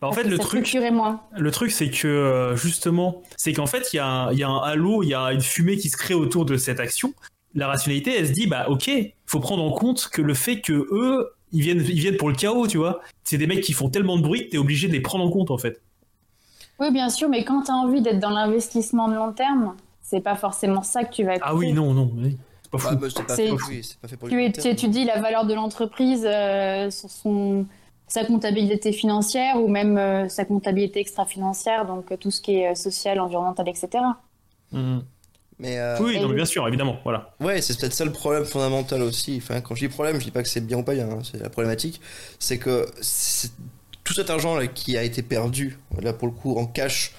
Bah, en fait, le truc, le truc, c'est que euh, justement, c'est qu'en fait, il y, a un halo, il y a une fumée qui se crée autour de cette action. La rationalité, elle se dit, bah ok, faut prendre en compte que le fait que eux, ils viennent, ils viennent pour le chaos, tu vois. C'est des mecs qui font tellement de bruit que t'es obligé de les prendre en compte, en fait.
Oui, bien sûr, mais quand t'as envie d'être dans l'investissement de long terme, c'est pas forcément ça que tu vas.
Ah oui, non, non. Oui
tu, dis la valeur de l'entreprise, euh, son, sa comptabilité financière ou même euh, sa comptabilité extra-financière, donc euh, tout ce qui est social, environnemental, etc.
Mhm. Mais oui, bien sûr, évidemment, voilà.
Ouais, c'est peut-être ça le problème fondamental aussi. Enfin, quand je dis problème, je dis pas que c'est bien ou pas bien, hein, c'est la problématique, c'est que tout cet argent là, qui a été perdu, là pour le coup en cash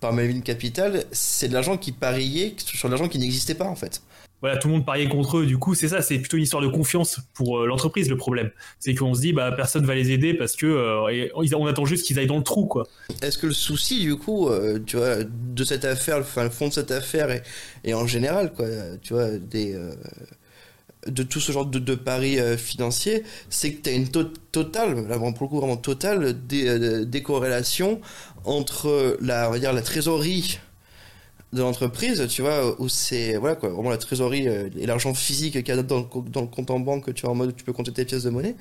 par Melvin Capital, c'est de l'argent qui pariait sur de l'argent qui n'existait pas en fait
voilà, tout le monde pariait contre eux. Du coup, c'est ça, c'est plutôt une histoire de confiance pour euh, l'entreprise. Le problème, c'est qu'on se dit, bah, personne va les aider parce que euh, on attend juste qu'ils aillent dans le trou, quoi.
Est-ce que le souci, du coup, euh, tu vois, de cette affaire, enfin, le fond de cette affaire et, en général, quoi, tu vois, des de tout ce genre de, paris financiers, c'est que tu as une totale, là, pour le coup, vraiment totale décorrélation entre la, on va dire, la trésorerie de l'entreprise, tu vois, où c'est voilà quoi, vraiment la trésorerie euh, et l'argent physique qu'il y a dans le, dans le compte en banque, tu vois, en mode tu peux compter tes pièces de monnaie,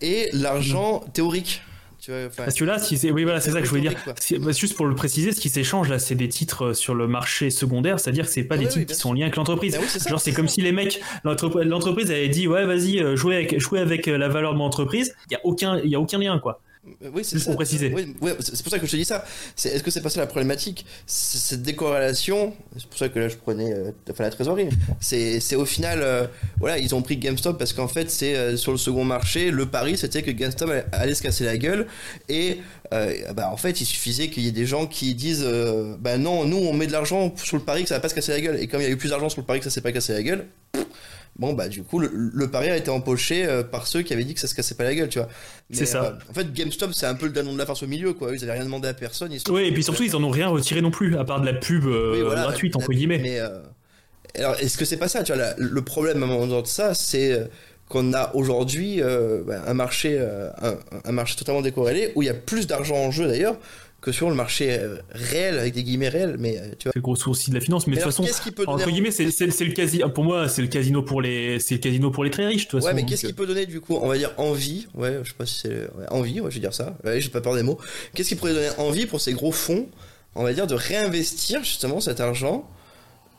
et l'argent mhm. théorique. Tu vois,
Parce que là, si c'est, oui, voilà, c'est ça que je voulais dire. Bah, juste pour le préciser, ce qui s'échange là, c'est des titres euh, sur le marché secondaire, c'est-à-dire que c'est pas des titres qui sont lien avec l'entreprise.
Ben
Genre, c'est comme si les mecs, l'entreprise avait dit, ouais, vas-y, euh, jouez avec, jouez avec la valeur de mon entreprise. Il y a aucun, il y a aucun lien, quoi.
Oui, c'est pour
préciser.
c'est pour ça que je te dis ça. Est-ce que c'est pas ça la problématique? Cette décorrélation, c'est pour ça que là je prenais euh, la trésorerie. C'est au final, euh, voilà, ils ont pris GameStop parce qu'en fait, c'est euh, sur le second marché, le pari c'était que GameStop allait se casser la gueule. Et bah, en fait, il suffisait qu'il y ait des gens qui disent Bah non, nous on met de l'argent sur le pari que ça va pas se casser la gueule. Et comme il y a eu plus d'argent sur le pari que ça s'est pas cassé la gueule, bon bah du coup le, pari a été empoché euh, par ceux qui avaient dit que ça se cassait pas la gueule tu vois.
C'est ça. euh,
en fait GameStop c'est un peu le danon de la farce au milieu quoi. Ils avaient rien demandé à personne
oui et puis surtout ils en ont rien retiré non plus à part de la pub euh, gratuite entre guillemets.
mais alors est-ce que c'est pas ça tu vois le problème à un moment donné de ça c'est qu'on a aujourd'hui bah, un marché un, marché totalement décorrélé où il y a plus d'argent en jeu d'ailleurs que sur le marché euh, réel avec des guillemets réels mais euh, tu vois.
C'est le gros souci de la finance mais, de toute façon entre guillemets c'est le casino pour moi c'est le casino pour les c'est le casino pour les très riches de toute
ouais mais qu'est-ce qui peut donner du coup on va dire envie ouais je sais pas si c'est envie ouais, je vais dire ça. Ouais, j'ai pas peur des mots. Qu'est-ce qui pourrait donner envie pour ces gros fonds on va dire de réinvestir justement cet argent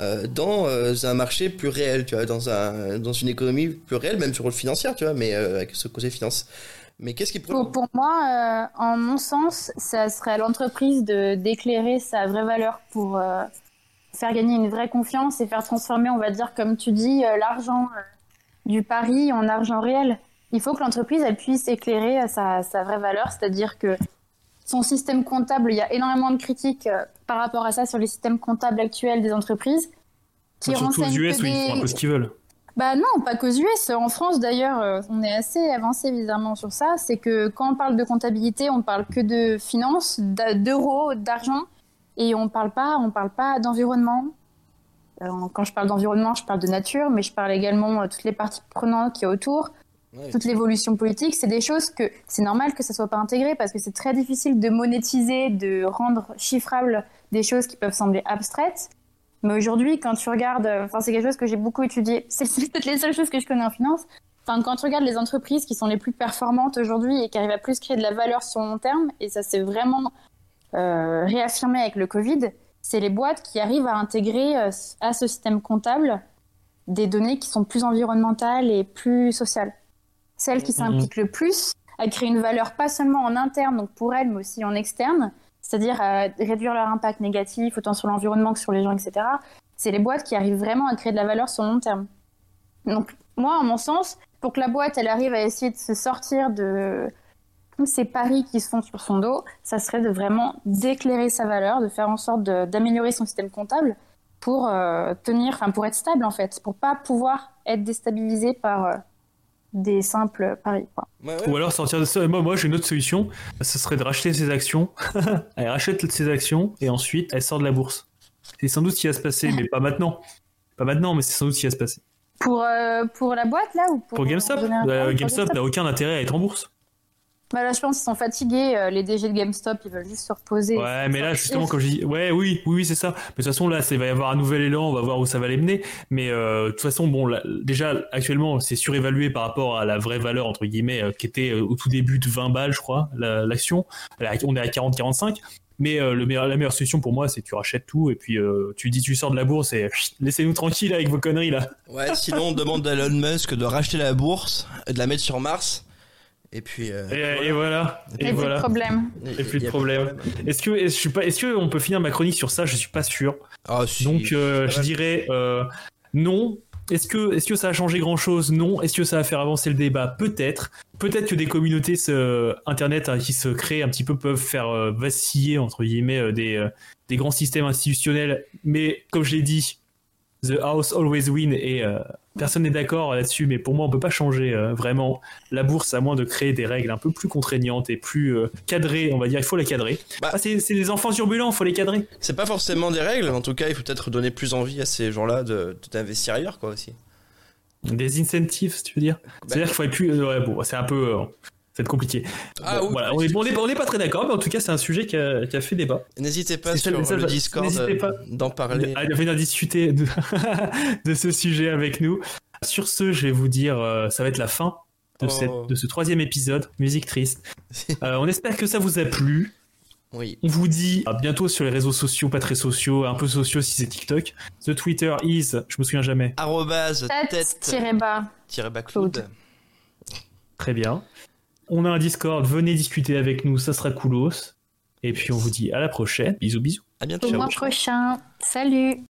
euh, dans un marché plus réel, tu vois, dans un dans une économie plus réelle, même sur le financier, tu vois, mais avec ce côté finance. Mais qu'est-ce qui
pour, pour moi, euh, en mon sens, ça serait à l'entreprise de d'éclairer sa vraie valeur pour euh, faire gagner une vraie confiance et faire transformer, on va dire, comme tu dis, euh, l'argent du pari en argent réel. Il faut que l'entreprise elle puisse éclairer sa, sa vraie valeur, c'est-à-dire que son système comptable, il y a énormément de critiques par rapport à ça sur les systèmes comptables actuels des entreprises.
Qui surtout aux US où ils font un peu ce qu'ils veulent.
Bah non, pas qu'aux US. En France, d'ailleurs, euh, on est assez avancé évidemment sur ça. C'est que quand on parle de comptabilité, on parle que de finances, d'euros, d'argent, et on parle pas, on parle pas d'environnement. Euh, quand je parle d'environnement, je parle de nature, mais je parle également de toutes les parties prenantes qui y a autour, toute l'évolution politique. C'est des choses que c'est normal que ça soit pas intégré parce que c'est très difficile de monétiser, de rendre chiffrable des choses qui peuvent sembler abstraites. Mais aujourd'hui, quand tu regardes, euh, enfin, c'est quelque chose que j'ai beaucoup étudié. C'est peut-être les seules choses que je connais en finance. Enfin, quand tu regardes les entreprises qui sont les plus performantes aujourd'hui et qui arrivent à plus créer de la valeur sur le long terme, et ça s'est vraiment euh, réaffirmé avec le Covid, c'est les boîtes qui arrivent à intégrer euh, à ce système comptable des données qui sont plus environnementales et plus sociales. Celles qui s'impliquent le plus à créer une valeur pas seulement en interne, donc pour elles, mais aussi en externe, c'est-à-dire à réduire leur impact négatif autant sur l'environnement que sur les gens, etc. C'est les boîtes qui arrivent vraiment à créer de la valeur sur le long terme. Donc moi, en mon sens, pour que la boîte elle arrive à essayer de se sortir de tous ces paris qui se font sur son dos, ça serait de vraiment d'éclairer sa valeur, de faire en sorte d'améliorer son système comptable pour euh, tenir, enfin pour être stable en fait, pour pas pouvoir être déstabilisé par euh, des simples paris. Quoi.
Ouais, ouais.
Ou alors sortir de ça. Moi, moi j'ai une autre solution. Ce serait de racheter ses actions. elle rachète ses actions et ensuite elle sort de la bourse. C'est sans doute ce qui va se passer, mais pas maintenant. Pas maintenant, mais c'est sans doute ce qui va se passer.
Pour, euh, pour la boîte là ou pour,
Pour GameStop, euh, GameStop? n'a aucun intérêt à être en bourse.
Bah là, je pense qu'ils sont fatigués. euh, les DG de GameStop, ils veulent juste se reposer.
Ouais, mais là, justement, comme je dis, ouais, oui, oui, oui, c'est ça. Mais de toute façon, là, il va y avoir un nouvel élan, on va voir où ça va les mener. Mais euh, de toute façon, bon, là, déjà, actuellement, c'est surévalué par rapport à la vraie valeur, entre guillemets, euh, qui était au tout début de 20 balles, je crois, la- l'action. On est à 40-45. Mais euh, le meilleur, la meilleure solution pour moi, c'est que tu rachètes tout et puis euh, tu dis tu sors de la bourse et laissez-nous tranquilles avec vos conneries là.
Ouais, sinon on demande à Elon Musk de racheter la bourse et de la mettre sur Mars. Et puis. euh,
Et, et voilà.
Et
Et
plus de
voilà.
problème.
il
et plus de problème. Est-ce que, est-ce, je suis pas, est-ce que on peut finir ma chronique sur ça? Je suis pas sûr.
Ah, si.
Donc euh, je dirais euh, non. Est-ce que, est-ce que ça a changé grand chose Non. Est-ce que ça va faire avancer le débat? Peut-être. Peut-être que des communautés internet hein, qui se créent un petit peu peuvent faire euh, vaciller entre guillemets euh, des, euh, des grands systèmes institutionnels. Mais comme je l'ai dit, the house always win et euh, personne n'est d'accord là-dessus. Mais pour moi, on peut pas changer euh, vraiment la bourse à moins de créer des règles un peu plus contraignantes et plus euh, cadrées. On va dire, il faut les cadrer.
Bah.
Ah, c'est, des enfants turbulents, il faut les cadrer.
C'est pas forcément des règles, en tout cas, il faut peut-être donner plus envie à ces gens-là de- d'investir ailleurs, quoi, aussi.
Des incentives, tu veux dire C'est-à-dire qu'il faudrait plus. euh, ouais, bon, c'est un peu. euh, c'est compliqué.
Ah
Bon,
oui,
voilà, on est, on est- on est pas très d'accord, mais en tout cas, c'est un sujet qui a, qui a fait débat.
N'hésitez pas sur
ça,
le
ça-
Discord
n'hésitez pas.
euh, d'en parler.
À venir discuter de, de ce sujet avec nous. Sur ce, je vais vous dire, euh, ça va être la fin de,
Oh.
cette, de ce troisième épisode, musique triste. Euh, on espère que ça vous a plu.
Oui.
On vous dit à bientôt sur les réseaux sociaux, pas très sociaux, un peu sociaux si c'est TikTok. The Twitter is, je me souviens jamais.
Arrobase
Tête
tête
tiré bas.
tiré bas Claude.
Claude.
Très bien. On a un Discord, venez discuter avec nous, ça sera coolos. Et puis on vous dit à la prochaine. Bisous bisous.
À bientôt.
Au mois prochain. Salut.